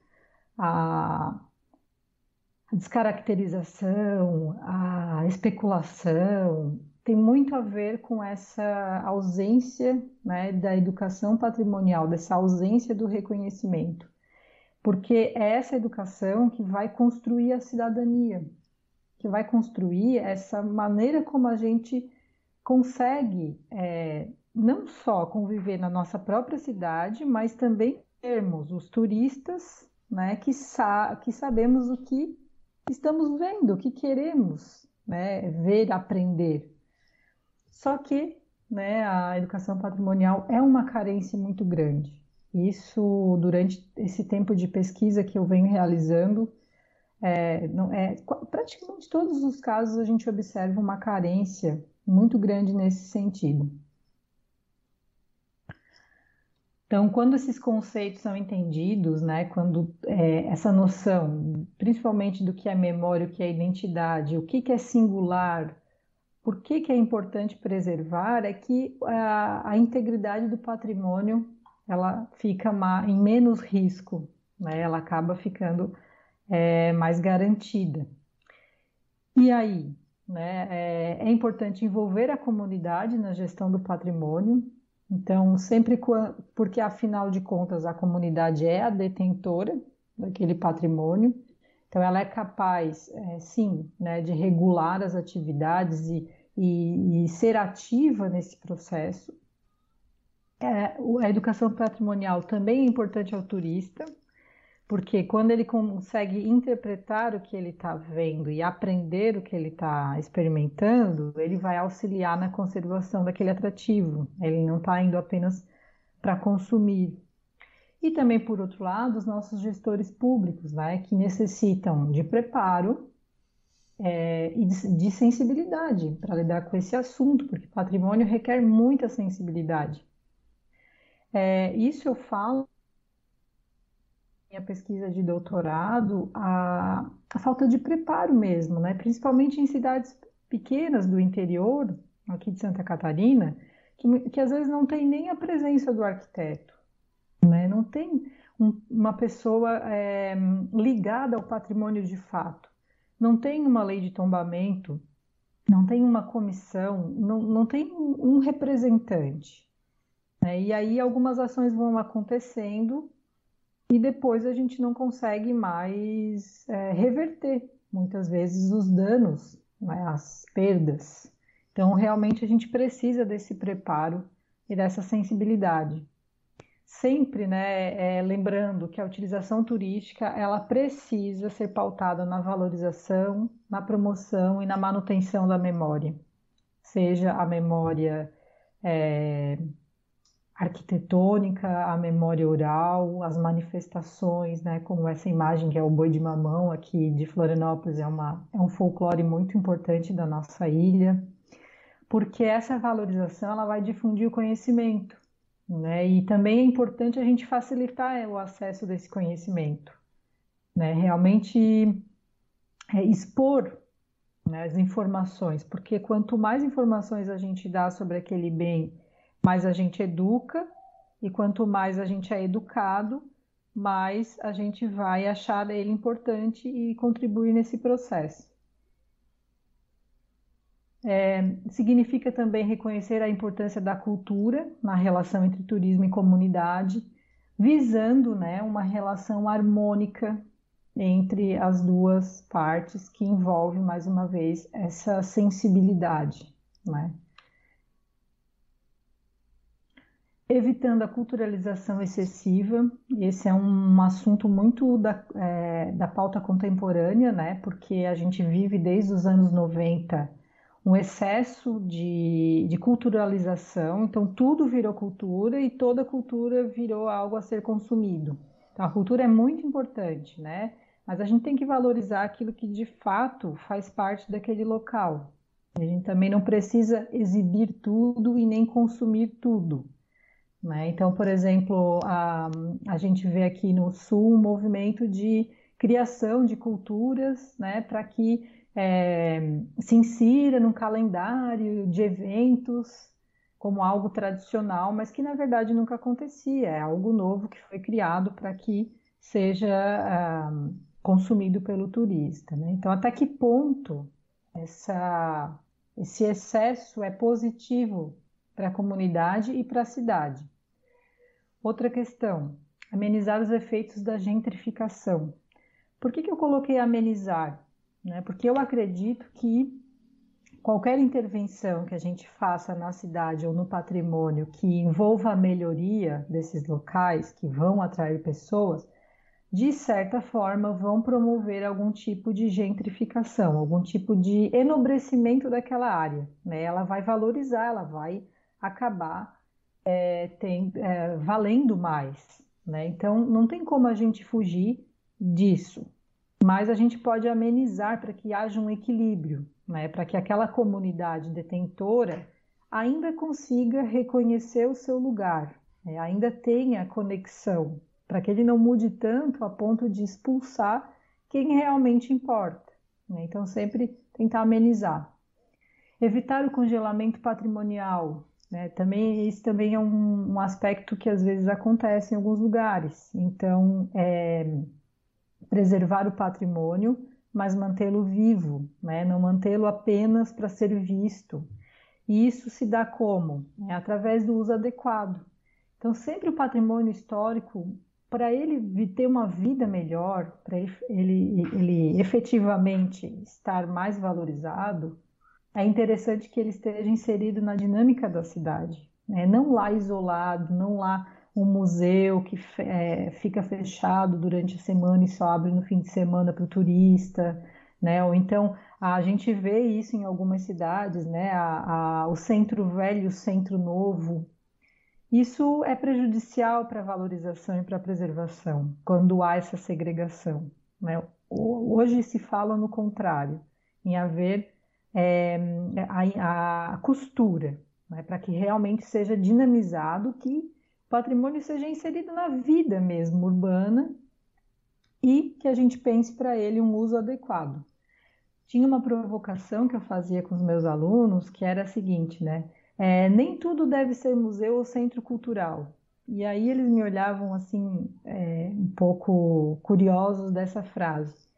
à descaracterização, à especulação, tem muito a ver com essa ausência né, da educação patrimonial, dessa ausência do reconhecimento. Porque é essa educação que vai construir a cidadania, que vai construir essa maneira como a gente consegue é, não só conviver na nossa própria cidade, mas também termos os turistas né, que, sa que sabemos o que estamos vendo, o que queremos né, ver, aprender. Só que né, a educação patrimonial é uma carência muito grande. Isso, durante esse tempo de pesquisa que eu venho realizando, é, não, é, praticamente todos os casos a gente observa uma carência muito grande nesse sentido. Então, quando esses conceitos são entendidos, né, quando é, essa noção, principalmente do que é memória, o que é identidade, o que, que é singular, por que, que é importante preservar, é que a, a integridade do patrimônio ela fica em menos risco, né, ela acaba ficando é, mais garantida. E aí, né, é, é importante envolver a comunidade na gestão do patrimônio, então, sempre porque afinal de contas a comunidade é a detentora daquele patrimônio, então ela é capaz, é, sim, né, de regular as atividades e, e, e ser ativa nesse processo. É, a educação patrimonial também é importante ao turista, porque quando ele consegue interpretar o que ele está vendo e aprender o que ele está experimentando, ele vai auxiliar na conservação daquele atrativo. Ele não está indo apenas para consumir. E também, por outro lado, os nossos gestores públicos, né, que necessitam de preparo é, e de, de sensibilidade para lidar com esse assunto, porque patrimônio requer muita sensibilidade. É, isso eu falo minha pesquisa de doutorado a, a falta de preparo mesmo, né? principalmente em cidades pequenas do interior, aqui de Santa Catarina, que, que às vezes não tem nem a presença do arquiteto, né? não tem um, uma pessoa é, ligada ao patrimônio de fato, não tem uma lei de tombamento, não tem uma comissão, não, não tem um, representante. Né? E aí algumas ações vão acontecendo e depois a gente não consegue mais é, reverter muitas vezes os danos, né, as perdas. Então, realmente a gente precisa desse preparo e dessa sensibilidade. Sempre, né, é, lembrando que a utilização turística ela precisa ser pautada na valorização, na promoção e na manutenção da memória, seja a memória é, arquitetônica, a memória oral, as manifestações, né, como essa imagem que é o boi de mamão aqui de Florianópolis, é, uma, é um folclore muito importante da nossa ilha, porque essa valorização ela vai difundir o conhecimento, né, e também é importante a gente facilitar o acesso desse conhecimento, né, realmente é, expor né, as informações, porque quanto mais informações a gente dá sobre aquele bem mais a gente educa, e quanto mais a gente é educado, mais a gente vai achar ele importante e contribuir nesse processo. É, significa também reconhecer a importância da cultura na relação entre turismo e comunidade, visando né, uma relação harmônica entre as duas partes, que envolve, mais uma vez, essa sensibilidade. Né? Evitando a culturalização excessiva, esse é um assunto muito da, é, da pauta contemporânea, né? porque a gente vive desde os anos 90 um excesso de, de culturalização, então tudo virou cultura e toda cultura virou algo a ser consumido. Então a cultura é muito importante, né? Mas a gente tem que valorizar aquilo que de fato faz parte daquele local. A gente também não precisa exibir tudo e nem consumir tudo. Né? Então, por exemplo, a, a gente vê aqui no Sul um movimento de criação de culturas né, para que é, se insira num calendário de eventos como algo tradicional, mas que na verdade nunca acontecia. É algo novo que foi criado para que seja ah, consumido pelo turista. Né? Então, até que ponto essa, esse excesso é positivo para a comunidade e para a cidade? Outra questão: amenizar os efeitos da gentrificação. Por que, que eu coloquei amenizar? Né? Porque eu acredito que qualquer intervenção que a gente faça na cidade ou no patrimônio que envolva a melhoria desses locais, que vão atrair pessoas, de certa forma, vão promover algum tipo de gentrificação, algum tipo de enobrecimento daquela área. Né? Ela vai valorizar, ela vai acabar é, tem, é, valendo mais. Né? Então, não tem como a gente fugir disso, mas a gente pode amenizar para que haja um equilíbrio, né? para que aquela comunidade detentora ainda consiga reconhecer o seu lugar, né? ainda tenha conexão para que ele não mude tanto a ponto de expulsar quem realmente importa. Né? Então, sempre tentar amenizar. Evitar o congelamento patrimonial. Né? Também, isso também é um, um, aspecto que às vezes acontece em alguns lugares. Então, é, preservar o patrimônio, mas mantê-lo vivo, né? não mantê-lo apenas para ser visto. E isso se dá como? É através do uso adequado. Então, sempre o patrimônio histórico para ele ter uma vida melhor, para ele, ele efetivamente estar mais valorizado, é interessante que ele esteja inserido na dinâmica da cidade. Né? Não lá isolado, não lá um museu que é, fica fechado durante a semana e só abre no fim de semana para o turista, né? Ou então a gente vê isso em algumas cidades, né? A, a, o centro velho o centro novo isso é prejudicial para a valorização e para a preservação, quando há essa segregação. Né? Hoje se fala no contrário, em haver é, a, a, costura, né? para que realmente seja dinamizado, que o patrimônio seja inserido na vida mesmo urbana e que a gente pense para ele um uso adequado. Tinha uma provocação que eu fazia com os meus alunos, que era a seguinte, né? É, nem tudo deve ser museu ou centro cultural. E aí eles me olhavam assim, é, um pouco curiosos dessa frase.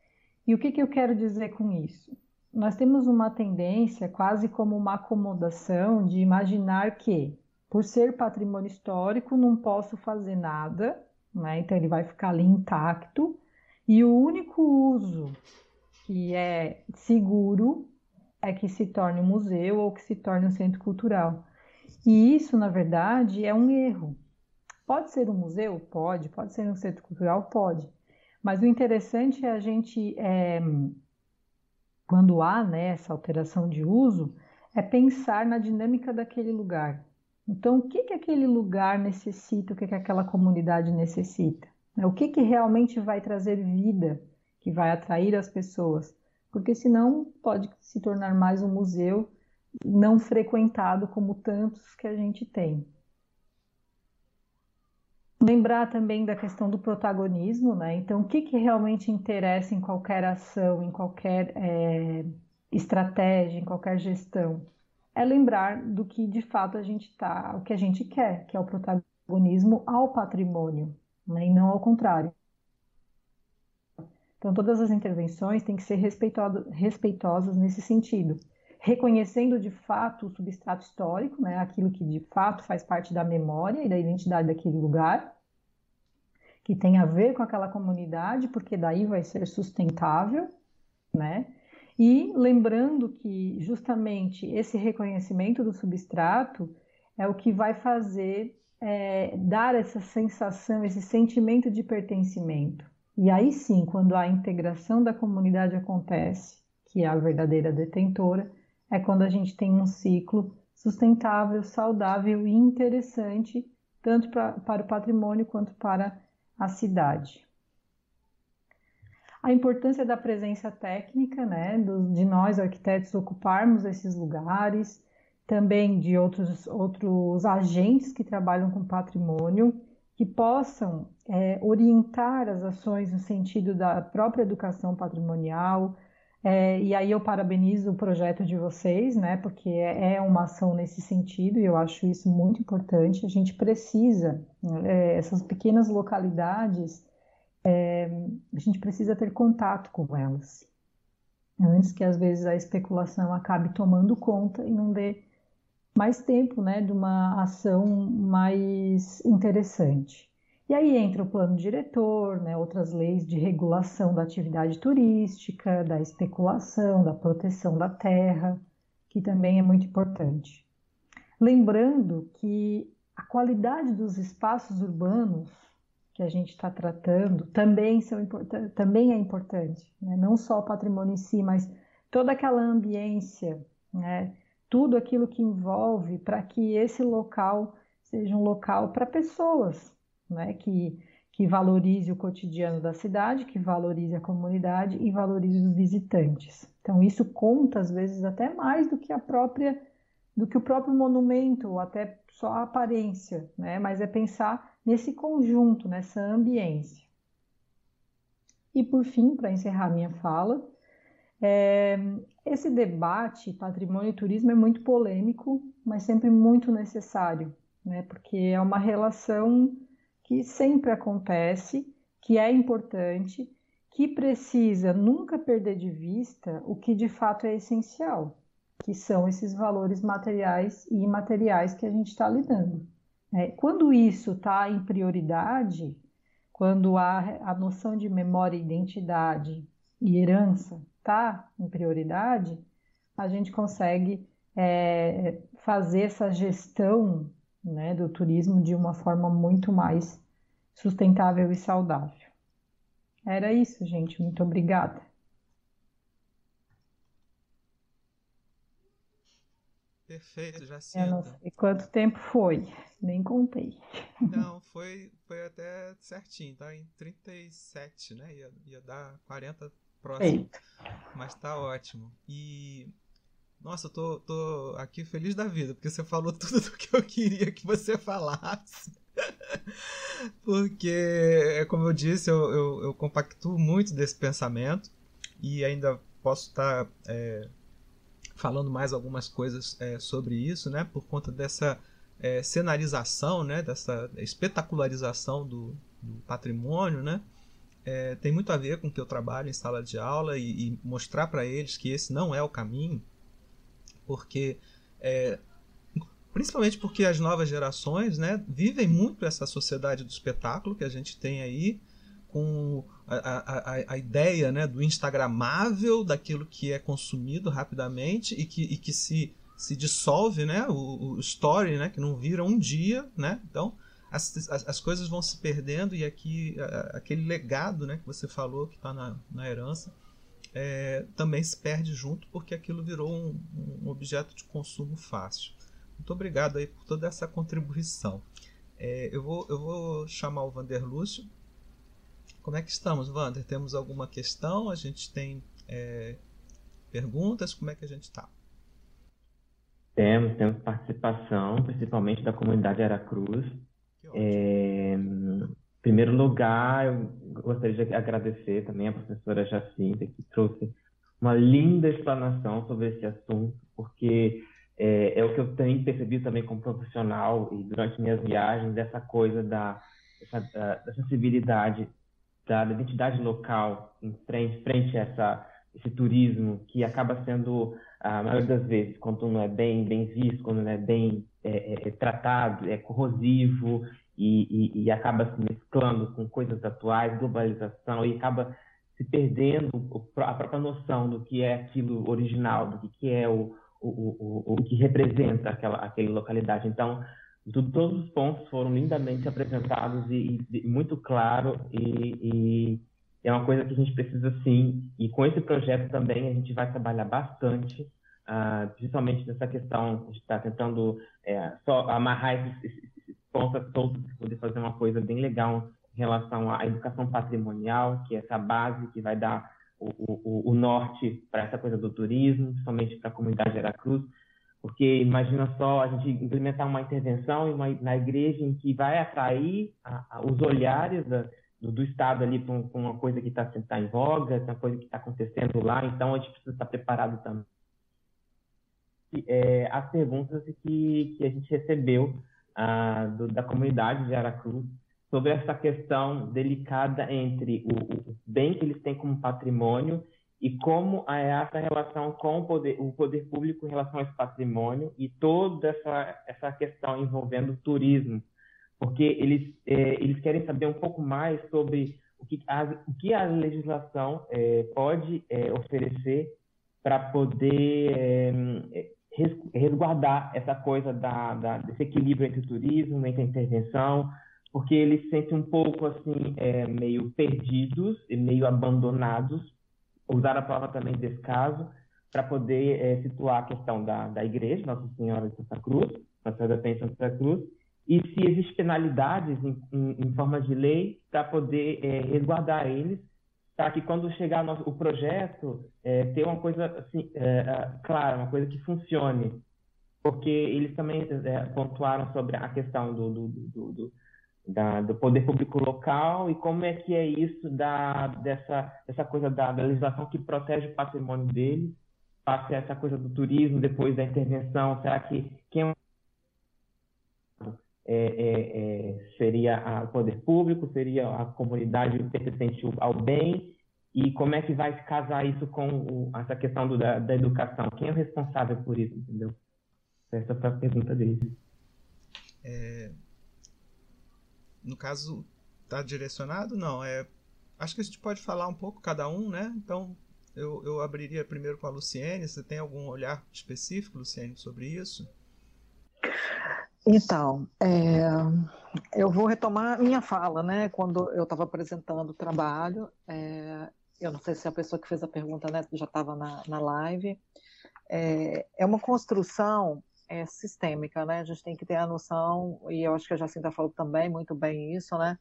E o que, que eu quero dizer com isso? Nós temos uma tendência, quase como uma acomodação, de imaginar que, por ser patrimônio histórico, não posso fazer nada, né? então ele vai ficar ali intacto, e o único uso que é seguro é que se torne um museu ou que se torne um centro cultural. E isso, na verdade, é um erro. Pode ser um museu? Pode. Pode ser um centro cultural? Pode. Mas o interessante é a gente, é, quando há né, essa alteração de uso, é pensar na dinâmica daquele lugar. Então, o que, que aquele lugar necessita, o que, que aquela comunidade necessita? O que, que realmente vai trazer vida, que vai atrair as pessoas? porque senão pode se tornar mais um museu não frequentado como tantos que a gente tem. Lembrar também da questão do protagonismo, né? Então, o que, que realmente interessa em qualquer ação, em qualquer é, estratégia, em qualquer gestão? É lembrar do que de fato a gente tá, o que a gente quer, que é o protagonismo ao patrimônio, né? e não ao contrário. Então, todas as intervenções têm que ser respeitosas nesse sentido. Reconhecendo de fato o substrato histórico, né, aquilo que de fato faz parte da memória e da identidade daquele lugar, que tem a ver com aquela comunidade, porque daí vai ser sustentável, né? E lembrando que justamente esse reconhecimento do substrato é o que vai fazer é, dar essa sensação, esse sentimento de pertencimento. E aí sim, quando a integração da comunidade acontece, que é a verdadeira detentora, é quando a gente tem um ciclo sustentável, saudável e interessante, tanto pra, para o patrimônio quanto para a cidade. A importância da presença técnica, né, de nós arquitetos ocuparmos esses lugares, também de outros, outros agentes que trabalham com patrimônio, que possam é, orientar as ações no sentido da própria educação patrimonial. É, e aí eu parabenizo o projeto de vocês, né, porque é, é uma ação nesse sentido e eu acho isso muito importante. A gente precisa, é, essas pequenas localidades, é, a gente precisa ter contato com elas, antes que às vezes a especulação acabe tomando conta e não dê mais tempo né, de uma ação mais interessante. E aí entra o plano diretor, né, outras leis de regulação da atividade turística, da especulação, da proteção da terra, que também é muito importante. Lembrando que a qualidade dos espaços urbanos que a gente está tratando também, são também é importante, né? não só o patrimônio em si, mas toda aquela ambiência, né? tudo aquilo que envolve para que esse local seja um local para pessoas, né? Que, que valorize o cotidiano da cidade, que valorize a comunidade e valorize os visitantes. Então isso conta às vezes até mais do que a própria do que o próprio monumento ou até só a aparência, né? Mas é pensar nesse conjunto, nessa ambiência. E por fim, para encerrar minha fala, é, esse debate patrimônio e turismo é muito polêmico, mas sempre muito necessário, né? porque é uma relação que sempre acontece, que é importante, que precisa nunca perder de vista o que de fato é essencial, que são esses valores materiais e imateriais que a gente está lidando. É, quando isso está em prioridade, quando a, a noção de memória, identidade e herança está em prioridade, a gente consegue é, fazer essa gestão né, do turismo de uma forma muito mais sustentável e saudável. Era isso, gente. Muito obrigada. Perfeito, já Eu não sei quanto tempo foi, nem contei. Não, foi, foi até certinho, tá em 37, né? Ia, ia dar 40 próximo. Mas tá ótimo. E. Nossa, eu tô, tô aqui feliz da vida, porque você falou *laughs* tudo do que eu queria que você falasse. *laughs* porque, é como eu disse, eu, eu, eu, compactuo muito desse pensamento e ainda posso estar tá, é, falando mais algumas coisas é, sobre isso, né? Por conta dessa é, cenarização, né? Dessa espetacularização do, do patrimônio, né? é, tem muito a ver com o que eu trabalho em sala de aula e, e mostrar para eles que esse não é o caminho, porque é, principalmente porque as novas gerações né, vivem muito essa sociedade do espetáculo que a gente tem aí, com a, a, a ideia né, do instagramável, daquilo que é consumido rapidamente e que, e que se, se dissolve, né, o, o story, né, que não vira um dia. Né? Então, as, as, as, coisas vão se perdendo e aqui a, aquele legado né, que você falou que está na, na herança é, também se perde junto porque aquilo virou um, um, objeto de consumo fácil. Muito obrigado aí por toda essa contribuição. É, eu, vou, eu vou chamar o Vander Lúcio. Como é que estamos, Vander? Temos alguma questão? A gente tem é, perguntas? Como é que a gente está? Temos, temos participação, principalmente da comunidade Aracruz. É, em primeiro lugar, eu gostaria de agradecer também a professora Jacinta, que trouxe uma linda explanação sobre esse assunto, porque é, é, o que eu tenho percebido também como profissional e durante minhas viagens, dessa coisa da, essa, da, da sensibilidade da, da, identidade local em frente, frente a essa esse turismo que acaba sendo, a maioria das vezes, quando não é bem, bem visto, quando não é bem é, é, é tratado, é corrosivo e, e, e, acaba se mesclando com coisas atuais, globalização, e acaba se perdendo a própria noção do que é aquilo original, do que é o, o, o, o que representa aquela, aquela localidade. Então, todos os pontos foram lindamente apresentados e, e muito claro e, e, é uma coisa que a gente precisa sim e com esse projeto também a gente vai trabalhar bastante uh, principalmente nessa questão gente está tentando é, só amarrar esses, pontos todos para poder fazer uma coisa bem legal em relação à educação patrimonial que é essa base que vai dar o, o, o norte para essa coisa do turismo principalmente para a comunidade de Aracruz porque imagina só a gente implementar uma intervenção uma, na igreja em que vai atrair a, a, os olhares da, do, do, Estado ali para um, uma coisa que está tá em voga, uma coisa que está acontecendo lá, então a gente precisa estar preparado também. É, as perguntas que, que a gente recebeu do, da comunidade de Aracruz sobre essa questão delicada entre o, o bem que eles têm como patrimônio e como é essa relação com o poder, o poder público em relação a esse patrimônio e toda essa, essa questão envolvendo o turismo, porque eles, é, eles querem saber um pouco mais sobre o que a, o que a legislação é, pode é, oferecer para poder resguardar essa coisa da, da, desse equilíbrio entre o turismo, entre a intervenção, porque eles se sentem um pouco assim é, meio perdidos e meio abandonados usar a prova também desse caso para poder é, situar a questão da, da igreja, Nossa Senhora de Santa Cruz, Nossa Senhora da Penha de Santa Cruz, e se existem penalidades em, em, em de lei para poder é, resguardar eles, para que quando chegar o projeto, é, ter uma coisa assim, é, clara, uma coisa que funcione. Porque eles também pontuaram sobre a questão do, do, do, do da, do poder público local e como é que é isso da, dessa, dessa coisa da, da legislação que protege o patrimônio deles, passe essa coisa do turismo depois da intervenção, será que quem é, é, é, seria o poder público, seria a comunidade pertencente ao bem e como é que vai se casar isso com o, essa questão do, da, da educação? Quem é o responsável por isso, entendeu? Essa foi a pergunta dele. É, no caso, está direcionado? Não, é. Acho que a gente pode falar um pouco cada um, né? Então, eu, eu abriria primeiro com a Luciene. Você tem algum olhar específico, Luciene, sobre isso? Então, é, eu vou retomar minha fala, né? Quando eu estava apresentando o trabalho, é, eu não sei se a pessoa que fez a pergunta né, já estava na, na live. É, é uma construção é, sistêmica, né? A gente tem que ter a noção, e eu acho que a Jacinta falou também muito bem isso, né?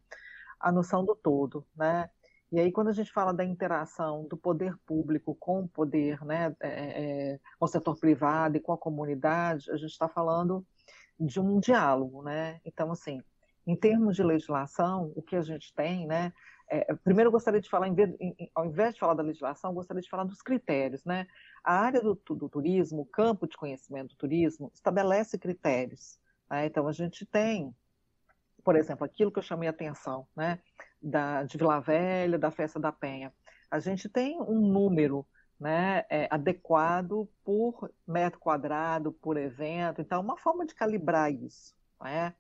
A noção do todo, né? E aí, quando a gente fala da interação do poder público com o poder, né, é, é, com o setor privado e com a comunidade, a gente está falando de um diálogo, né? Então, assim, em termos de legislação, o que a gente tem, né? É, primeiro, eu gostaria de falar, ao invés de falar da legislação, gostaria de falar dos critérios, né? A área do, do turismo, o campo de conhecimento do turismo, estabelece critérios. Né? Então, a gente tem, por exemplo, aquilo que eu chamei a atenção, né? Da, de Vila Velha, da Festa da Penha. A gente tem um número né, é, adequado por metro quadrado, por evento. Então, uma forma de calibrar isso. Né?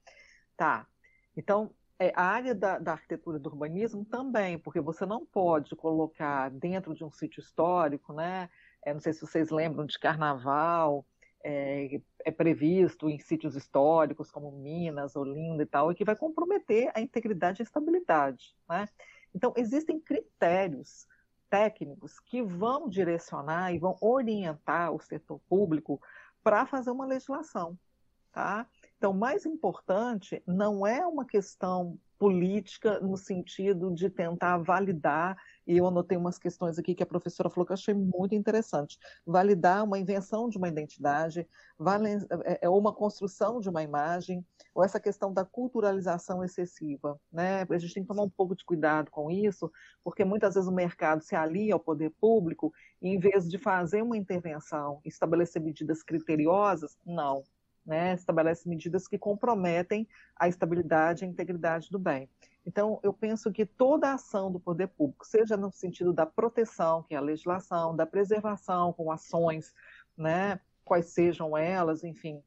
Tá. Então, é, a área da, da, arquitetura do urbanismo também, porque você não pode colocar dentro de um sítio histórico, né, é, não sei se vocês lembram de carnaval, é, é, previsto em sítios históricos como Minas, Olinda e tal, e que vai comprometer a integridade e a estabilidade. Né? Então, existem critérios técnicos que vão direcionar e vão orientar o setor público para fazer uma legislação. Tá? Então, mais importante não é uma questão política no sentido de tentar validar, e eu anotei umas questões aqui que a professora falou que eu achei muito interessante, validar uma invenção de uma identidade, é, é, ou uma construção de uma imagem, ou essa questão da culturalização excessiva. Né? A gente tem que tomar um pouco de cuidado com isso, porque muitas vezes o mercado se alia ao poder público, e em vez de fazer uma intervenção, estabelecer medidas criteriosas, não, né, estabelece medidas que comprometem a estabilidade e a integridade do bem. Então, eu penso que toda a ação do poder público, seja no sentido da proteção, que é a legislação, da preservação com ações, né, quais sejam elas, enfim,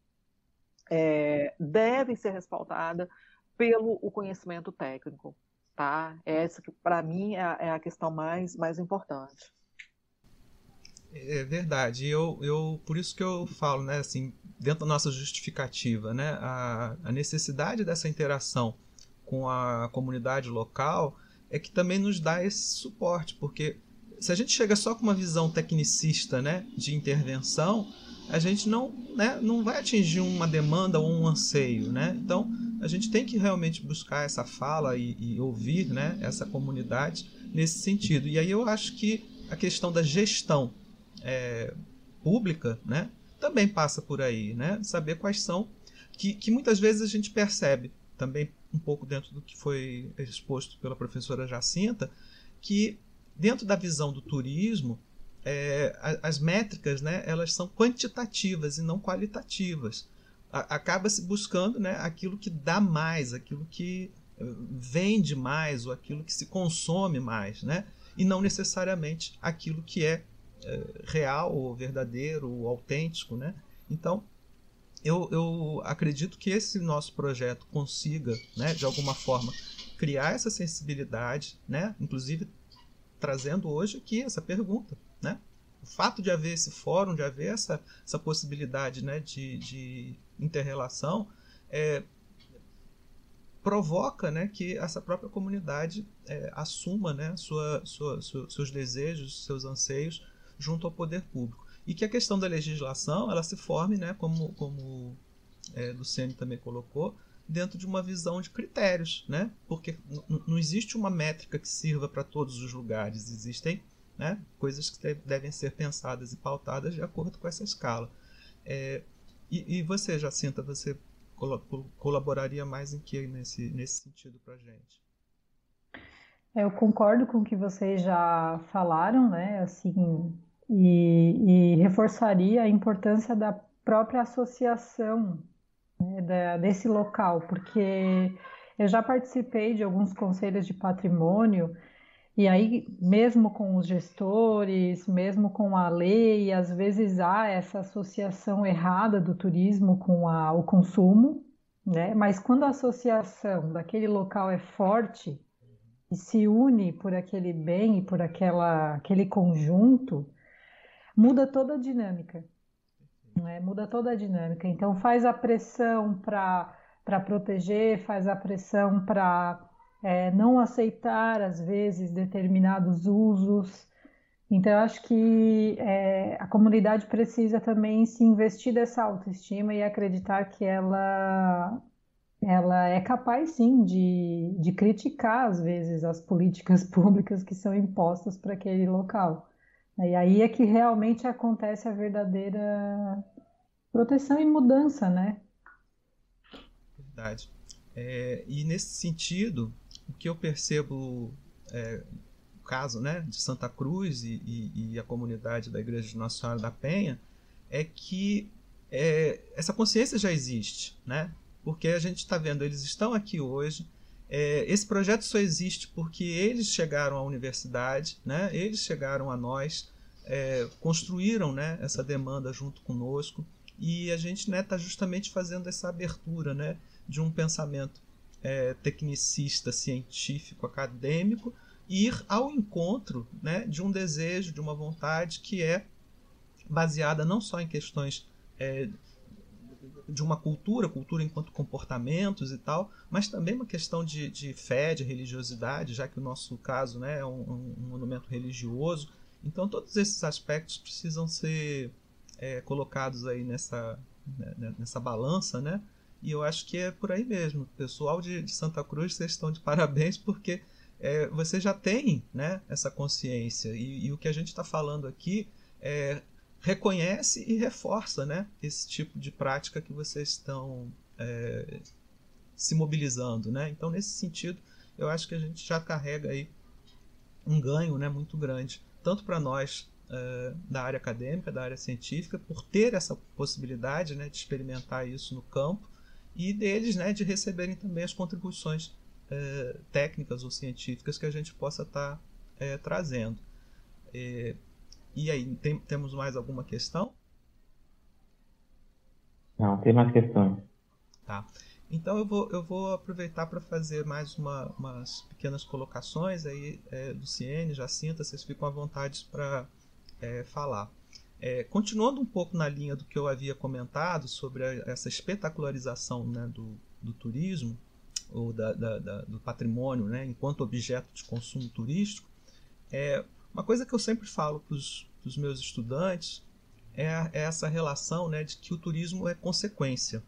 é, deve ser respaldada pelo o conhecimento técnico, tá? Essa que para mim é a, é a, questão mais mais importante. É verdade. Eu, eu por isso que eu falo, né, assim, dentro da nossa justificativa, né, a, a necessidade dessa interação com a comunidade local é que também nos dá esse suporte, porque se a gente chega só com uma visão tecnicista, né, de intervenção, a gente não, né, não vai atingir uma demanda ou um anseio, né? Então a gente tem que realmente buscar essa fala e, e ouvir, né, essa comunidade nesse sentido. E aí eu acho que a questão da gestão é, pública, né, também passa por aí, né? Saber quais são que, que muitas vezes a gente percebe também um pouco dentro do que foi exposto pela professora Jacinta, que dentro da visão do turismo é, as métricas né, elas são quantitativas e não qualitativas. Acaba se buscando né, aquilo que dá mais, aquilo que eh, vende mais ou aquilo que se consome mais, né? e não necessariamente aquilo que é, é real ou verdadeiro autêntico. Né? Então, eu, eu acredito que esse nosso projeto consiga, né, de alguma forma, criar essa sensibilidade, né? inclusive trazendo hoje aqui essa pergunta né? O fato de haver esse fórum, de haver essa, essa possibilidade né, de, de interrelação, é, provoca né, que essa própria comunidade é, assuma né, sua, sua, seus desejos, seus anseios junto ao poder público. E que a questão da legislação ela se forme, né, como, como é, Luciane também colocou, dentro de uma visão de critérios, né? porque não existe uma métrica que sirva para todos os lugares, existem né? coisas que devem ser pensadas e pautadas de acordo com essa escala. É, e, e, você, Jacinta, você colaboraria mais em que nesse, nesse sentido para a gente? É, eu concordo com o que vocês já falaram, né? Assim, e, e reforçaria a importância da própria associação né, da, desse local, porque eu já participei de alguns conselhos de patrimônio e aí, mesmo com os gestores, mesmo com a lei, às vezes há essa associação errada do turismo com a, o consumo, né? Mas quando a associação daquele local é forte e se une por aquele bem e por aquela, aquele conjunto, muda toda a dinâmica. Né? Muda toda a dinâmica. Então faz a pressão para proteger, faz a pressão para é, não aceitar, às vezes, determinados usos. Então, eu acho que é, a comunidade precisa também se investir dessa autoestima e acreditar que ela, ela é capaz, sim, de, de criticar, às vezes, as políticas *laughs* públicas que são impostas para aquele local. E aí é que realmente acontece a verdadeira proteção e mudança, né? Verdade. É, e nesse sentido, o que eu percebo, é, o caso né, de Santa Cruz e, e, e, a comunidade da Igreja de Nossa Senhora da Penha, é que é, essa consciência já existe, né? Porque a gente está vendo, eles estão aqui hoje. É, esse projeto só existe porque eles chegaram à universidade, né? Eles chegaram a nós, é, construíram, né? Essa demanda junto conosco e a gente está né, tá justamente fazendo essa abertura, né? De um pensamento é, tecnicista, científico, acadêmico, ir ao encontro né, de um desejo, de uma vontade que é baseada não só em questões é, de uma cultura, cultura enquanto comportamentos e tal, mas também uma questão de, de fé, de religiosidade, já que o nosso caso né, é um, um monumento religioso. Então todos esses aspectos precisam ser é, colocados aí nessa, né, nessa balança, né? E eu acho que é por aí mesmo. Pessoal de, de Santa Cruz, vocês estão de *laughs* parabéns porque é, você já tem né, essa consciência. E, e o que a gente está falando aqui é, reconhece e reforça né, esse tipo de prática que vocês estão é, se mobilizando. Né? Então, nesse sentido, eu acho que a gente já carrega aí um ganho né, muito grande, tanto para nós é, da área acadêmica, da área científica, por ter essa possibilidade né, de experimentar isso no campo, e deles né, de receberem também as contribuições é, técnicas ou científicas que a gente possa estar tá, é, trazendo. E aí, tem, temos mais alguma questão? Não, tem mais questões. Tá. Então eu vou, eu vou aproveitar para fazer mais uma, umas pequenas colocações aí, é, Luciene, Jacinta, vocês ficam à vontade para é, falar. É, continuando um pouco na linha do que eu havia comentado sobre a, essa espetacularização né, do, do turismo, ou da, da, da, do patrimônio né, enquanto objeto de consumo turístico, é, uma coisa que eu sempre falo para os meus estudantes é, é, essa relação né, de que o turismo é consequência.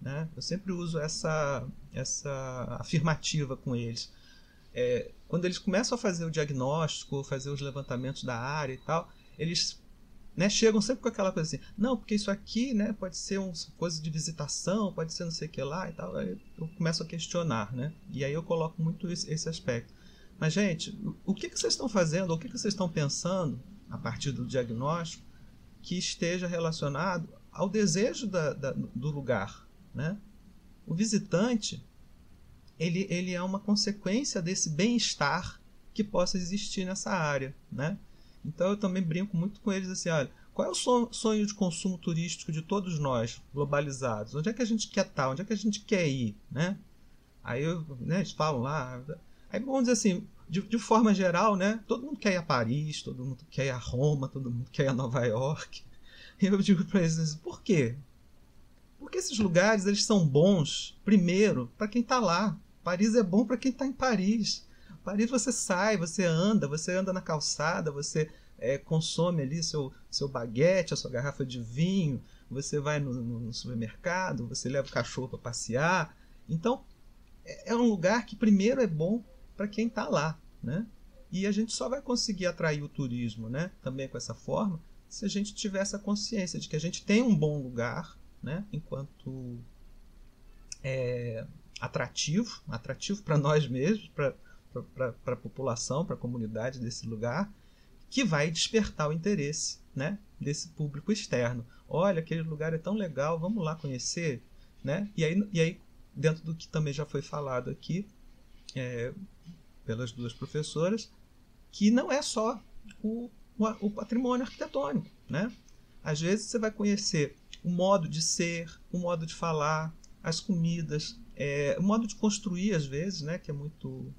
Né? Eu sempre uso essa, essa afirmativa com eles. É, quando eles começam a fazer o diagnóstico, fazer os levantamentos da área e tal, eles né, chegam sempre com aquela coisa assim, não, porque isso aqui né, pode ser uma coisa de visitação, pode ser não sei o que lá e tal. Aí eu começo a questionar, né? E aí eu coloco muito esse, esse aspecto. Mas, gente, o que, que vocês estão fazendo, o que, que vocês estão pensando a partir do diagnóstico que esteja relacionado ao desejo da, da, do lugar, né? O visitante, ele, ele é uma consequência desse bem-estar que possa existir nessa área, né? Então eu também brinco muito com eles assim, olha, qual é o sonho de consumo turístico de todos nós, globalizados? Onde é que a gente quer estar? Onde é que a gente quer ir, né? Aí eu, né, eles falam lá, aí vamos dizer assim, de, de, forma geral, né? Todo mundo quer ir a Paris, todo mundo quer ir a Roma, todo mundo quer ir a Nova York. E eu digo para eles, assim, por quê? Porque esses lugares eles são bons, primeiro, para quem está lá. Paris é bom para quem está em Paris. Paris você sai, você anda, você anda na calçada, você é, consome ali seu, seu baguete, a sua garrafa de vinho, você vai no, no supermercado, você leva o cachorro para passear. Então, é, é um lugar que primeiro é bom para quem está lá, né? E a gente só vai conseguir atrair o turismo, né? Também com essa forma, se a gente tiver essa consciência de que a gente tem um bom lugar, né, enquanto é, atrativo, atrativo para nós mesmos, para a população, para a comunidade desse lugar, que vai despertar o interesse né, desse público externo. Olha, aquele lugar é tão legal, vamos lá conhecer. Né? E, aí, e aí, dentro do que também já foi falado aqui é, pelas duas professoras, que não é só o, o, patrimônio arquitetônico. Né? Às vezes você vai conhecer o modo de ser, o modo de falar, as comidas, é, o modo de construir, às vezes, né, que é muito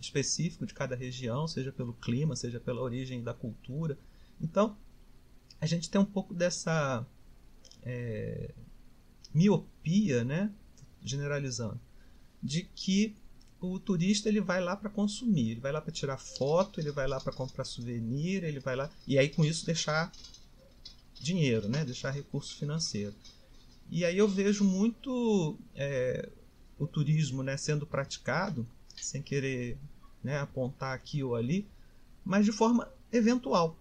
específico de cada região, seja pelo clima, seja pela origem da cultura. Então, a gente tem um pouco dessa é, miopia, né, generalizando, de que o turista ele vai lá para consumir, ele vai lá para tirar foto, ele vai lá para comprar souvenir, ele vai lá e aí com isso deixar dinheiro, né? deixar recurso financeiro. E aí eu vejo muito é, o turismo né, sendo praticado, sem querer né, apontar aqui ou ali, mas de forma eventual.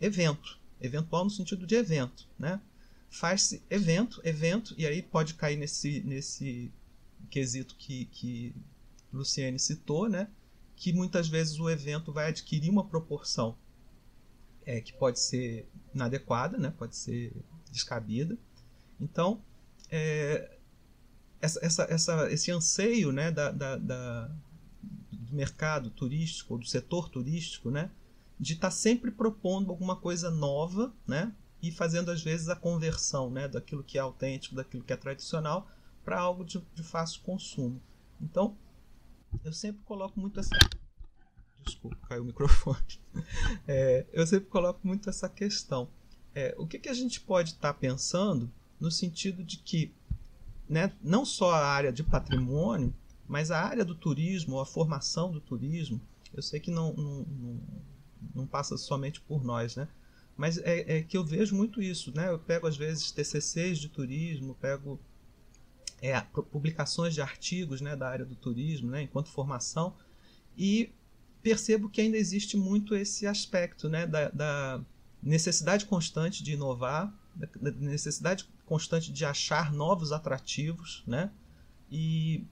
Evento. Eventual no sentido de evento. Né? Faz-se evento, evento, e aí pode cair nesse, nesse quesito que, que Luciene citou, né? que muitas vezes o evento vai adquirir uma proporção é, que pode ser inadequada, né? pode ser descabida. Então, é, essa, essa, essa, esse anseio né, da, da, da, do mercado turístico, do setor turístico, né, de estar tá sempre propondo alguma coisa nova né, e fazendo, às vezes, a conversão né, daquilo que é autêntico, daquilo que é tradicional, para algo de, de fácil consumo. Então, eu sempre coloco muito essa Desculpa, caiu o microfone. *laughs* É, eu sempre coloco muito essa questão. É, o que, que a gente pode estar tá pensando no sentido de que né, não só a área de patrimônio, mas a área do turismo, a formação do turismo, eu sei que não, não, não, não passa somente por nós, né? Mas é, é, que eu vejo muito isso, né? Eu pego às vezes TCCs de turismo, pego é, publicações de artigos né, da área do turismo, né, enquanto formação, e percebo que ainda existe muito esse aspecto né, da, da necessidade constante de inovar, da necessidade constante de achar novos atrativos, né, e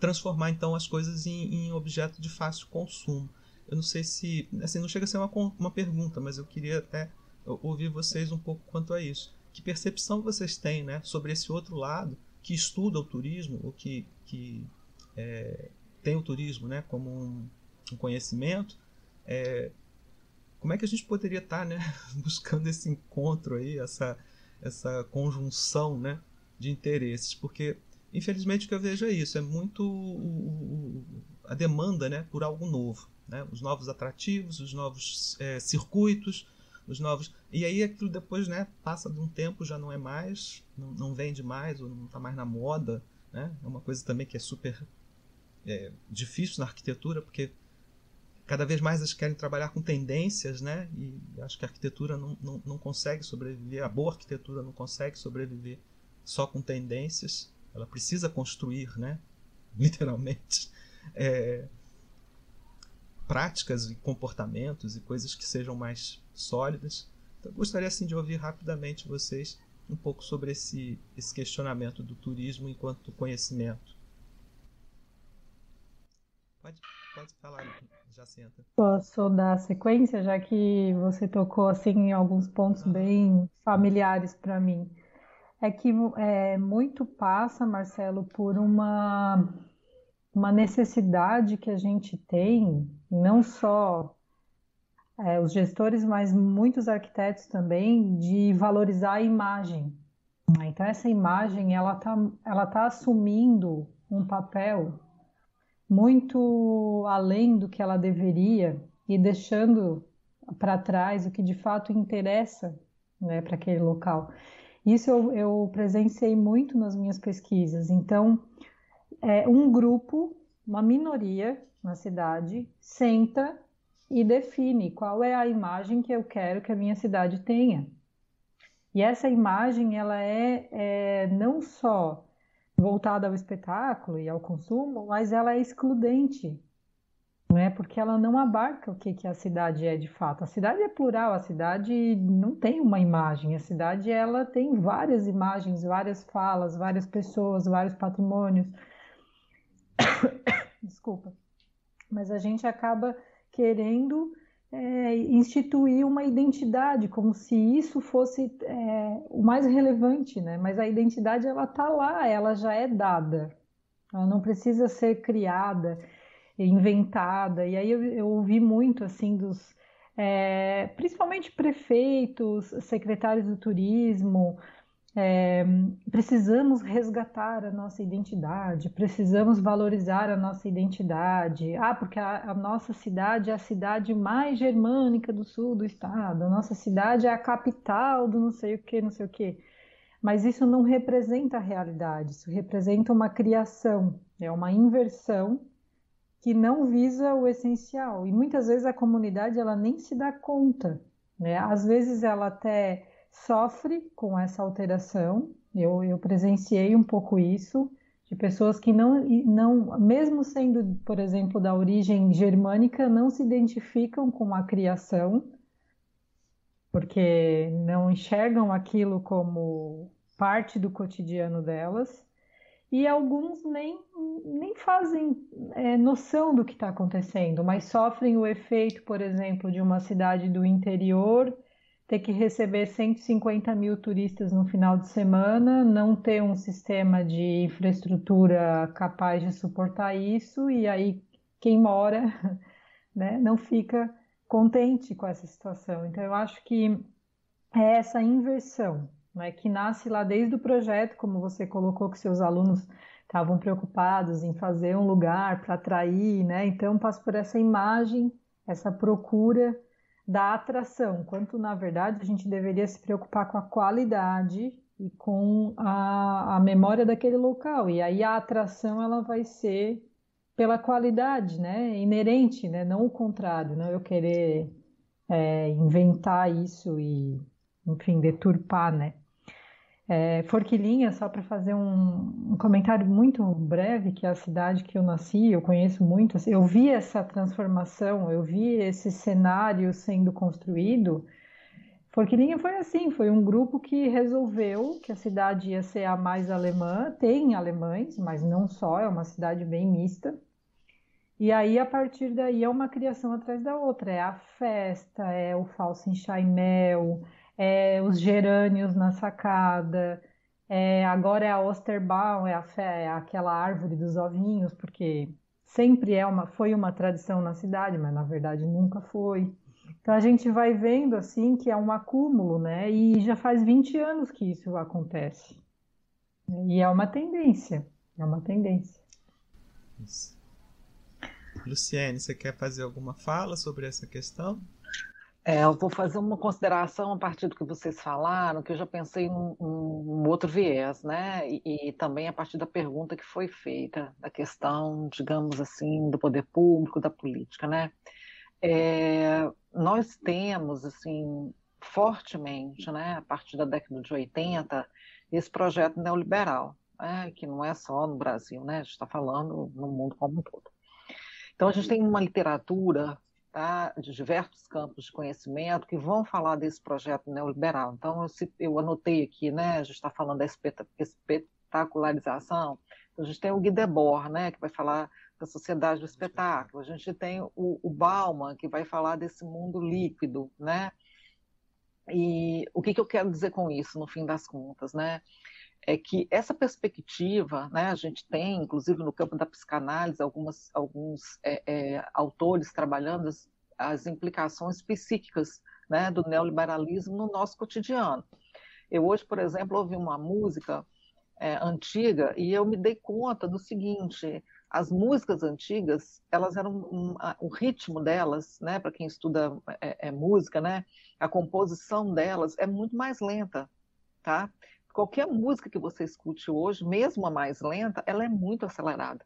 transformar então as coisas em, em objeto de fácil consumo. Eu não sei se, assim, não chega a ser uma, uma pergunta, mas eu queria até ouvir vocês um pouco quanto a isso. Que percepção vocês têm, né, sobre esse outro lado que estuda o turismo ou que, que é, tem o turismo né, como um, um conhecimento, é, como é que a gente poderia estar tá, né, *laughs* buscando esse encontro aí, essa, essa conjunção né, de interesses? Porque, infelizmente, o que eu vejo é isso, é muito o, o, a demanda né, por algo novo. Né? Os novos atrativos, os novos é, circuitos, os novos. E aí aquilo depois, né, passa de um tempo, já não é mais, não, não vende mais, ou não está mais na moda. Né? É uma coisa também que é super é, difícil na arquitetura, porque cada vez mais eles querem trabalhar com tendências, né? E acho que a arquitetura não, não, não consegue sobreviver, a boa arquitetura não consegue sobreviver só com tendências. Ela precisa construir, né? *laughs* Literalmente. É, práticas e comportamentos e coisas que sejam mais sólidas. Então, gostaria assim de ouvir rapidamente vocês um pouco sobre esse, esse questionamento do turismo enquanto conhecimento. Pode, pode falar, Jacinta. Posso dar sequência, já que você tocou assim em alguns pontos bem familiares para mim. É que é, muito passa, Marcelo, por uma, uma necessidade que a gente tem, não só é, os gestores, mas muitos arquitetos também, de valorizar a imagem. Então, essa imagem, ela está ela tá assumindo um papel muito além do que ela deveria e deixando para trás o que de fato interessa né, para aquele local. Isso eu, eu, presenciei muito nas minhas pesquisas. Então, é, um grupo, uma minoria na cidade, senta e define qual é a imagem que eu quero que a minha cidade tenha. E essa imagem ela é, é não só voltada ao espetáculo e ao consumo, mas ela é excludente, né? Porque ela não abarca o que, que a cidade é de fato. A cidade é plural, a cidade não tem uma imagem, a cidade ela tem várias imagens, várias falas, várias pessoas, vários patrimônios. *coughs* Desculpa. Mas a gente acaba querendo é, instituir uma identidade, como se isso fosse é, o mais relevante, né? Mas a identidade ela está lá, ela já é dada, ela não precisa ser criada, inventada. E aí eu, eu ouvi muito assim dos, é, principalmente prefeitos, secretários do turismo, é, precisamos resgatar a nossa identidade, precisamos valorizar a nossa identidade. Ah, porque a, a, nossa cidade é a cidade mais germânica do sul do estado, a nossa cidade é a capital do não sei o que, não sei o que. Mas isso não representa a realidade, isso representa uma criação, é uma inversão que não visa o essencial. E muitas vezes a comunidade ela nem se dá conta. Né? Às vezes ela até sofre com essa alteração. Eu, eu presenciei um pouco isso, de pessoas que não, não, mesmo sendo, por exemplo, da origem germânica, não se identificam com a criação, porque não enxergam aquilo como parte do cotidiano delas, e alguns nem, nem fazem é, noção do que está acontecendo, mas sofrem o efeito, por exemplo, de uma cidade do interior ter que receber 150 mil turistas no final de semana, não ter um sistema de infraestrutura capaz de suportar isso, e aí quem mora *laughs* né, não fica contente com essa situação. Então, eu acho que é essa inversão né, que nasce lá desde o projeto, como você colocou que seus alunos estavam preocupados em fazer um lugar para atrair, né? Então, passa por essa imagem, essa procura da atração, quanto na verdade a gente deveria se preocupar com a qualidade e com a, a memória daquele local. E aí a atração ela vai ser pela qualidade, né? Inerente, né? Não o contrário, não eu querer é, inventar isso e, enfim, deturpar, né? É, Forquilinha, só para fazer um, um, comentário muito breve, que é a cidade que eu nasci, eu conheço muito, assim, eu vi essa transformação, eu vi esse cenário sendo construído. Forquilinha foi assim, foi um grupo que resolveu que a cidade ia ser a mais alemã, tem alemães, mas não só, é uma cidade bem mista. E aí, a partir daí, é uma criação atrás da outra, é a festa, é o falso enxaimel, é, os gerânios na sacada, é, agora é a Osterbaum, é, a, é aquela árvore dos ovinhos, porque sempre é uma, foi uma tradição na cidade, mas na verdade nunca foi. Então a gente vai vendo assim que é um acúmulo, né? E já faz 20 anos que isso acontece. E é uma tendência, é uma tendência. Isso. Luciene, você quer fazer alguma fala sobre essa questão? É, eu vou fazer uma consideração a partir do que vocês falaram, que eu já pensei num, num outro viés, né? E, e, também a partir da pergunta que foi feita, da questão, digamos assim, do poder público, da política, né? É, nós temos, assim, fortemente, né, a partir da década de 80, esse projeto neoliberal, né, que não é só no Brasil, né? A gente está falando no mundo como um todo. Então, a gente tem uma literatura de diversos campos de conhecimento que vão falar desse projeto neoliberal. Então, eu, eu anotei aqui, né, a gente está falando da espetacularização, a gente tem o Guy Debord, né, que vai falar da sociedade do espetáculo, a gente tem o, o Bauman, que vai falar desse mundo líquido, né, e o que, que eu quero dizer com isso, no fim das contas, né, é que essa perspectiva, né, a gente tem, inclusive no campo da psicanálise, algumas, alguns é, é, autores trabalhando as, as, implicações psíquicas né, do neoliberalismo no nosso cotidiano. Eu hoje, por exemplo, ouvi uma música é, antiga e eu me dei conta do seguinte: as músicas antigas, elas eram um, o ritmo delas, né, para quem estuda é, é, música, né, a composição delas é muito mais lenta, tá? Qualquer música que você escute hoje, mesmo a mais lenta, ela é muito acelerada.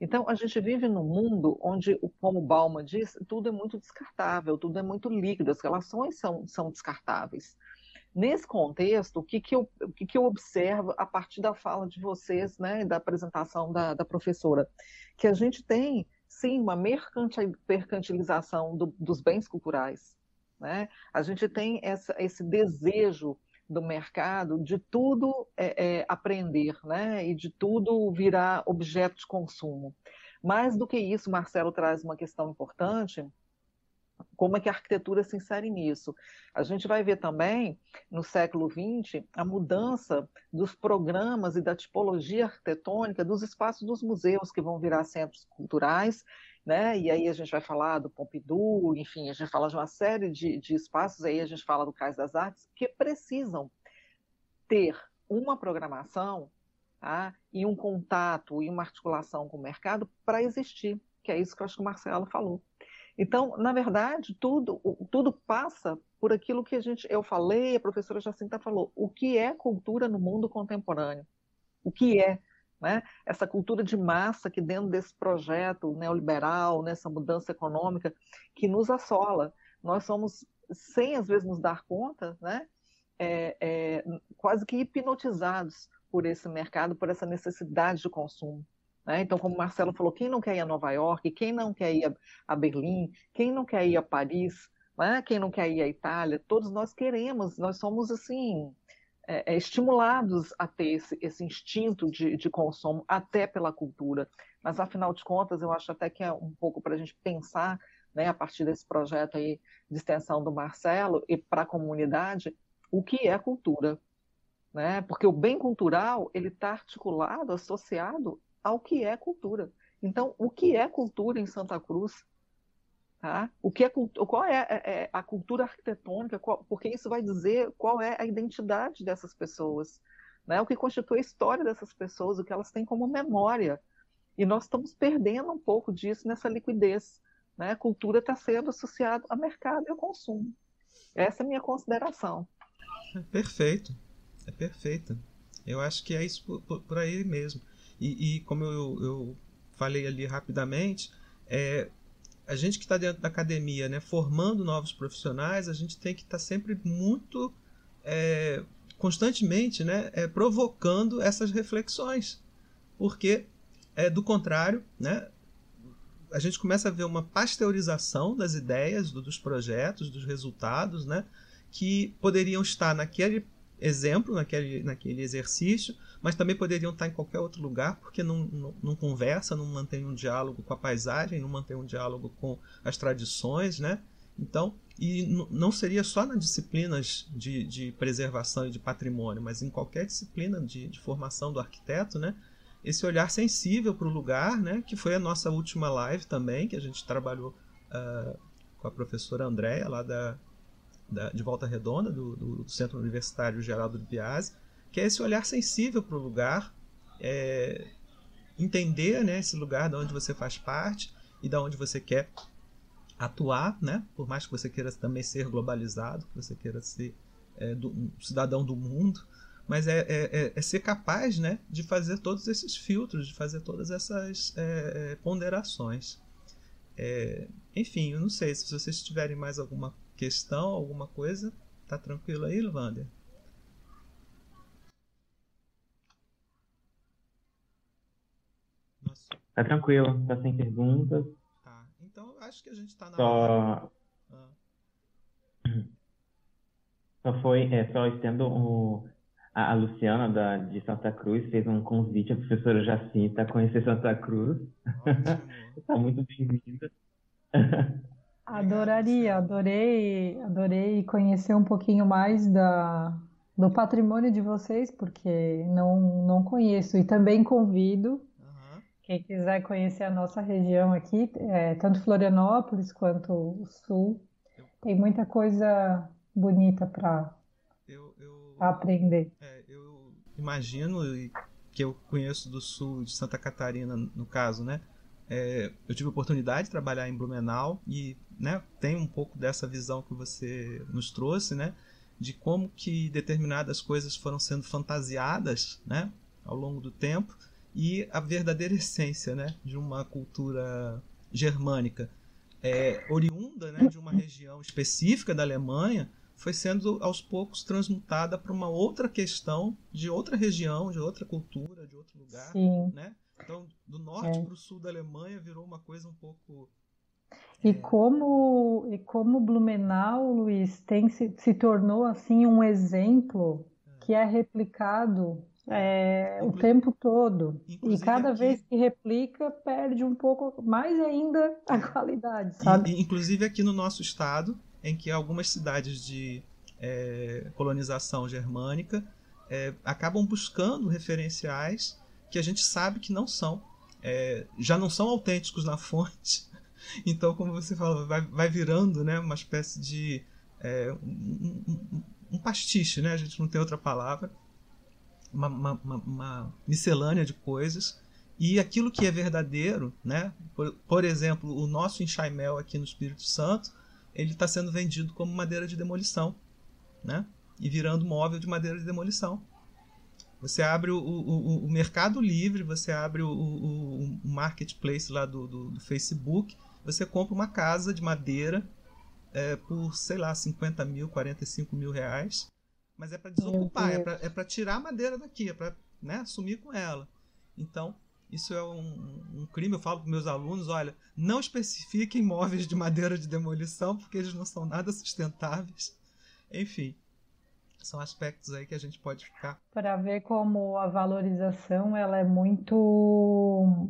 Então, a gente vive num mundo onde, como Bauman diz, tudo é muito descartável, tudo é muito líquido, as relações são, são descartáveis. Nesse contexto, o que, que, eu, o que, que eu observo a partir da fala de vocês, né, da apresentação da, da professora? Que a gente tem, sim, uma mercantilização do, dos bens culturais. Né? A gente tem essa, esse desejo do mercado de tudo é, é, aprender, né? E de tudo virar objeto de consumo. Mais do que isso, Marcelo traz uma questão importante. Como é que a arquitetura se insere nisso? A gente vai ver também, no século XX, a mudança dos programas e da tipologia arquitetônica dos espaços dos museus, que vão virar centros culturais né? E aí a gente vai falar do Pompidou, enfim, a gente fala de uma série de, de espaços, aí a gente fala do Cais das Artes, que precisam ter uma programação tá? e um contato e uma articulação com o mercado para existir, que é isso que eu acho que o Marcelo falou. Então, na verdade, tudo, tudo passa por aquilo que a gente, eu falei, a professora Jacinta falou, o que é cultura no mundo contemporâneo? O que é? Né? Essa cultura de massa que dentro desse projeto neoliberal, nessa mudança econômica, que nos assola. Nós somos, sem às vezes nos dar conta, né? É, é, quase que hipnotizados por esse mercado, por essa necessidade de consumo. Né? Então, como o Marcelo falou, quem não quer ir a Nova York, quem não quer ir a Berlim, quem não quer ir a Paris, né? quem não quer ir à Itália, todos nós queremos, nós somos assim, é, é, estimulados a ter esse, esse instinto de, de, consumo, até pela cultura. Mas, afinal de contas, eu acho até que é um pouco para a gente pensar, né, a partir desse projeto aí de extensão do Marcelo e para a comunidade, o que é cultura. Né? Porque o bem cultural ele está articulado, associado ao que é cultura. Então, o que é cultura em Santa Cruz? Tá? O que é, qual é, é, é a cultura arquitetônica? Qual, porque isso vai dizer qual é a identidade dessas pessoas, né? o que constitui a história dessas pessoas, o que elas têm como memória. E nós estamos perdendo um pouco disso nessa liquidez. Né? A cultura está sendo associada ao mercado e ao consumo. Essa é a minha consideração. É perfeito, é perfeito. Eu acho que é isso por, por, por aí mesmo. E, e como eu, eu, falei ali rapidamente, é, a gente que está dentro da academia, né, formando novos profissionais, a gente tem que estar tá sempre muito é, constantemente, né, é, provocando essas reflexões, porque é do contrário, né, a gente começa a ver uma pasteurização das ideias, do, dos projetos, dos resultados, né, que poderiam estar naquele exemplo, naquele, naquele exercício, mas também poderiam estar em qualquer outro lugar, porque não, não, não, conversa, não mantém um diálogo com a paisagem, não mantém um diálogo com as tradições, né? Então, e não seria só nas disciplinas de, de preservação e de patrimônio, mas em qualquer disciplina de, de formação do arquiteto, né? esse olhar sensível para o lugar, né? Que foi a nossa última live também, que a gente trabalhou uh, com a professora Andréia, lá da, da, de Volta Redonda, do, do, Centro Universitário Geraldo de Biase, que é esse olhar sensível para o lugar, é, entender né, esse lugar de onde você faz parte e da onde você quer atuar, né? Por mais que você queira também ser globalizado, que você queira ser é, do, um cidadão do mundo, mas é, é, é, é, ser capaz né, de fazer todos esses filtros, de fazer todas essas é, é, ponderações. É, enfim, eu não sei se vocês tiverem mais alguma questão, alguma coisa, tá tranquilo aí, Luvander? Tá tranquilo, tá sem perguntas. Tá, então acho que a gente tá na. Só. Ah. Só foi, é, só estendo o, a, a Luciana da, de Santa Cruz fez um convite à professora Jacinta a conhecer Santa Cruz. Está *laughs* muito bem-vinda. *laughs* Adoraria, adorei, adorei conhecer um pouquinho mais da, do patrimônio de vocês, porque não, não conheço. E também convido quem quiser conhecer a nossa região aqui, é, tanto Florianópolis quanto o Sul, tem muita coisa bonita para aprender. É, eu imagino que eu conheço do Sul, de Santa Catarina, no caso, né? É, eu tive a oportunidade de trabalhar em Blumenau e né, tem um pouco dessa visão que você nos trouxe, né? De como que determinadas coisas foram sendo fantasiadas, né? Ao longo do tempo e a verdadeira essência né, de uma cultura germânica, é, oriunda né, de uma região específica da Alemanha, foi sendo aos poucos transmutada para uma outra questão de outra região, de outra cultura, de outro lugar. Sim. Né? Então, do norte é. para o sul da Alemanha virou uma coisa um pouco. E é... como e como Blumenau, Luiz, tem se, se tornou assim um exemplo é. que é replicado é, o tempo todo. E cada aqui, vez que replica, perde um pouco mais ainda a *laughs* qualidade, sabe? E, inclusive aqui no nosso estado, em que algumas cidades de é, colonização germânica é, acabam buscando referenciais que a gente sabe que não são. É, já não são autênticos na *laughs* fonte. Então, como você falou, vai, vai virando né, uma espécie de é, um, um, um pastiche, né? A gente não tem outra palavra uma, uma, uma, miscelânea de coisas e aquilo que é verdadeiro, né? Por, por exemplo, o nosso enxaimel aqui no Espírito Santo, ele está sendo vendido como madeira de demolição, né? E virando móvel de madeira de demolição. Você abre o, o, o Mercado Livre, você abre o, o marketplace lá do, do, do, Facebook, você compra uma casa de madeira é, por, sei lá, 50 mil, 45 mil reais mas é para desocupar, é para é tirar a madeira daqui, é para né, sumir com ela. Então, isso é um, um, crime. Eu falo para meus alunos: olha, não especifiquem móveis de madeira de demolição, porque eles não são nada sustentáveis. Enfim, são aspectos aí que a gente pode ficar. Para ver como a valorização ela é muito.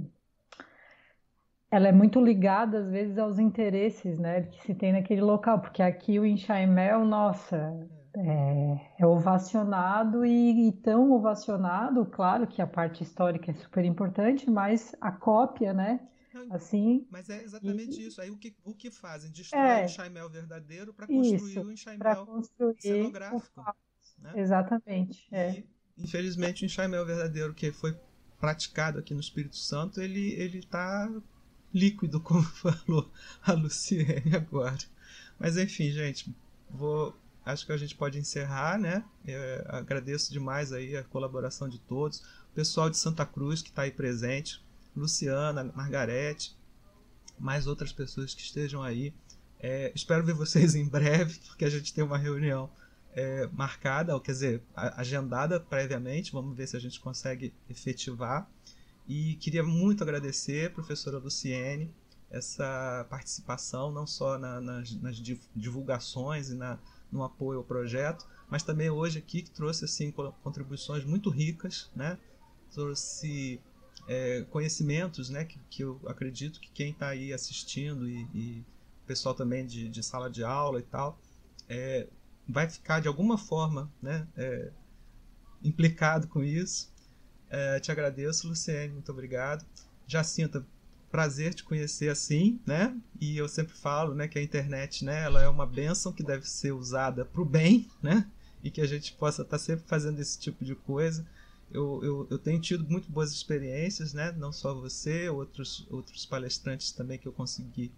Ela é muito ligada, às vezes, aos interesses né, que se tem naquele local, porque aqui o Enxaimel, nossa, é é, é ovacionado e, e, tão ovacionado, claro que a parte histórica é super importante, mas a cópia, né? Assim. Mas é exatamente e, isso. Aí o que, o que fazem? Destrói é, o enxaimel verdadeiro para construir isso, o enxaimel construir cenográfico. O... Né? Exatamente. É. E, infelizmente, o enxaimel verdadeiro que foi praticado aqui no Espírito Santo, ele ele está líquido, *laughs* como falou a Luciene agora. Mas enfim, gente, vou acho que a gente pode encerrar, né? Eu agradeço demais aí a colaboração de todos, o pessoal de Santa Cruz que está aí presente, Luciana, Margarete, mais outras pessoas que estejam aí. É, espero ver vocês *laughs* em breve, porque a gente tem uma reunião é, marcada, ou quer dizer, agendada previamente. Vamos ver se a gente consegue efetivar. E queria muito agradecer, professora Luciene, essa participação, não só na, nas, nas divulgações e na, no apoio ao projeto, mas também hoje aqui que trouxe assim contribuições muito ricas, né? Trouxe é, conhecimentos, né? Que, que, eu acredito que quem está aí assistindo e, e pessoal também de, de, sala de aula e tal é, vai ficar de alguma forma, né? É, implicado com isso. É, te agradeço, Luciene, muito obrigado. Jacinta, prazer te conhecer assim, né? E eu sempre falo, né, que a internet, né, ela é uma benção que deve ser usada para o bem, né? E que a gente possa estar tá sempre fazendo esse tipo de coisa. Eu, eu, eu, tenho tido muito boas experiências, né? Não só você, outros, outros palestrantes também que eu consegui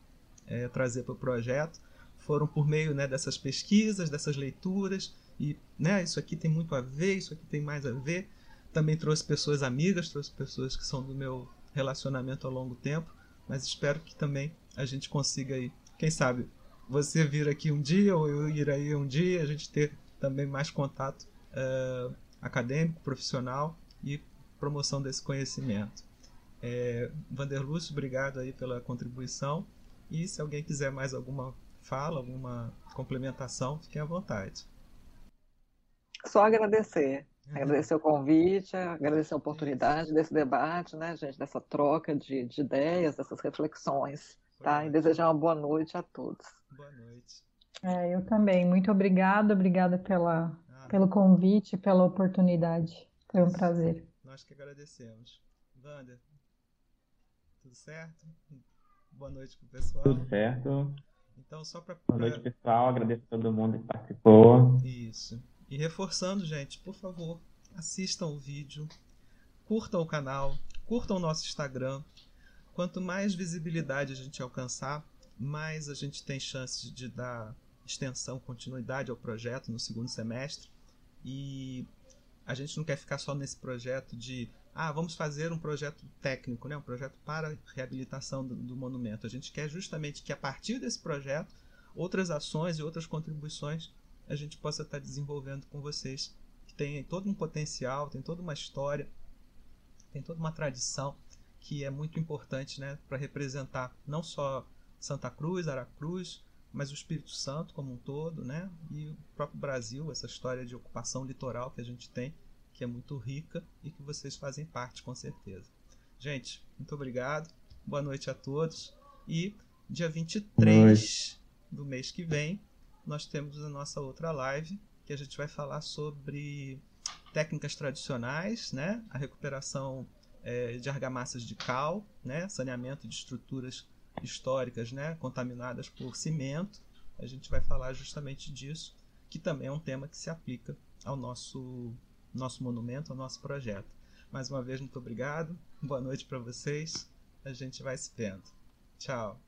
é, trazer para o projeto. Foram por meio né, dessas pesquisas, dessas leituras. E né, isso aqui tem muito a ver, isso aqui tem mais a ver. Também trouxe pessoas amigas, trouxe pessoas que são do meu relacionamento a longo tempo, mas espero que também a gente consiga aí, quem sabe, você vir aqui um dia ou eu ir aí um dia, a gente ter também mais contato uh, acadêmico, profissional e promoção desse conhecimento. É, Vanderlúcio, obrigado aí pela contribuição e se alguém quiser mais alguma fala, alguma complementação, fiquem à vontade. Só agradecer. Agradecer o convite, agradecer a oportunidade desse debate, né, gente, dessa troca de, de ideias, dessas reflexões, tá? E desejar uma boa noite a todos. Boa noite. É, eu também. Muito obrigada, obrigada pela, ah, pelo convite, pela oportunidade. Foi um prazer. Nós que agradecemos. Wander, tudo certo? Boa noite pro pessoal. Tudo certo. Então, só para. Boa noite, pessoal. Agradeço a todo mundo que participou. Isso. E reforçando, gente, por favor, assistam o vídeo, curtam o canal, curtam o nosso Instagram. Quanto mais visibilidade a gente alcançar, mais a gente tem chances de dar extensão, continuidade ao projeto no segundo semestre. E a gente não quer ficar só nesse projeto de ah, vamos fazer um projeto técnico, né? um projeto para reabilitação do, do monumento. A gente quer justamente que a partir desse projeto outras ações e outras contribuições a gente possa estar desenvolvendo com vocês, que tem todo um potencial, tem toda uma história, tem toda uma tradição que é muito importante né, para representar não só Santa Cruz, Aracruz, mas o Espírito Santo como um todo, né? E o próprio Brasil, essa história de ocupação litoral que a gente tem, que é muito rica e que vocês fazem parte com certeza. Gente, muito obrigado. Boa noite a todos e dia 23 do mês que vem nós temos a nossa outra live, que a gente vai falar sobre técnicas tradicionais, né? a recuperação é, de argamassas de cal, né? saneamento de estruturas históricas né? contaminadas por cimento. A gente vai falar justamente disso, que também é um tema que se aplica ao nosso, nosso monumento, ao nosso projeto. Mais uma vez, muito obrigado. Boa noite para vocês. A gente vai se vendo. Tchau.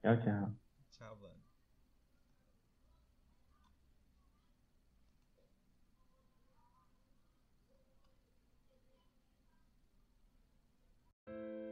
Tchau, tchau. Tchau, Van. Bye.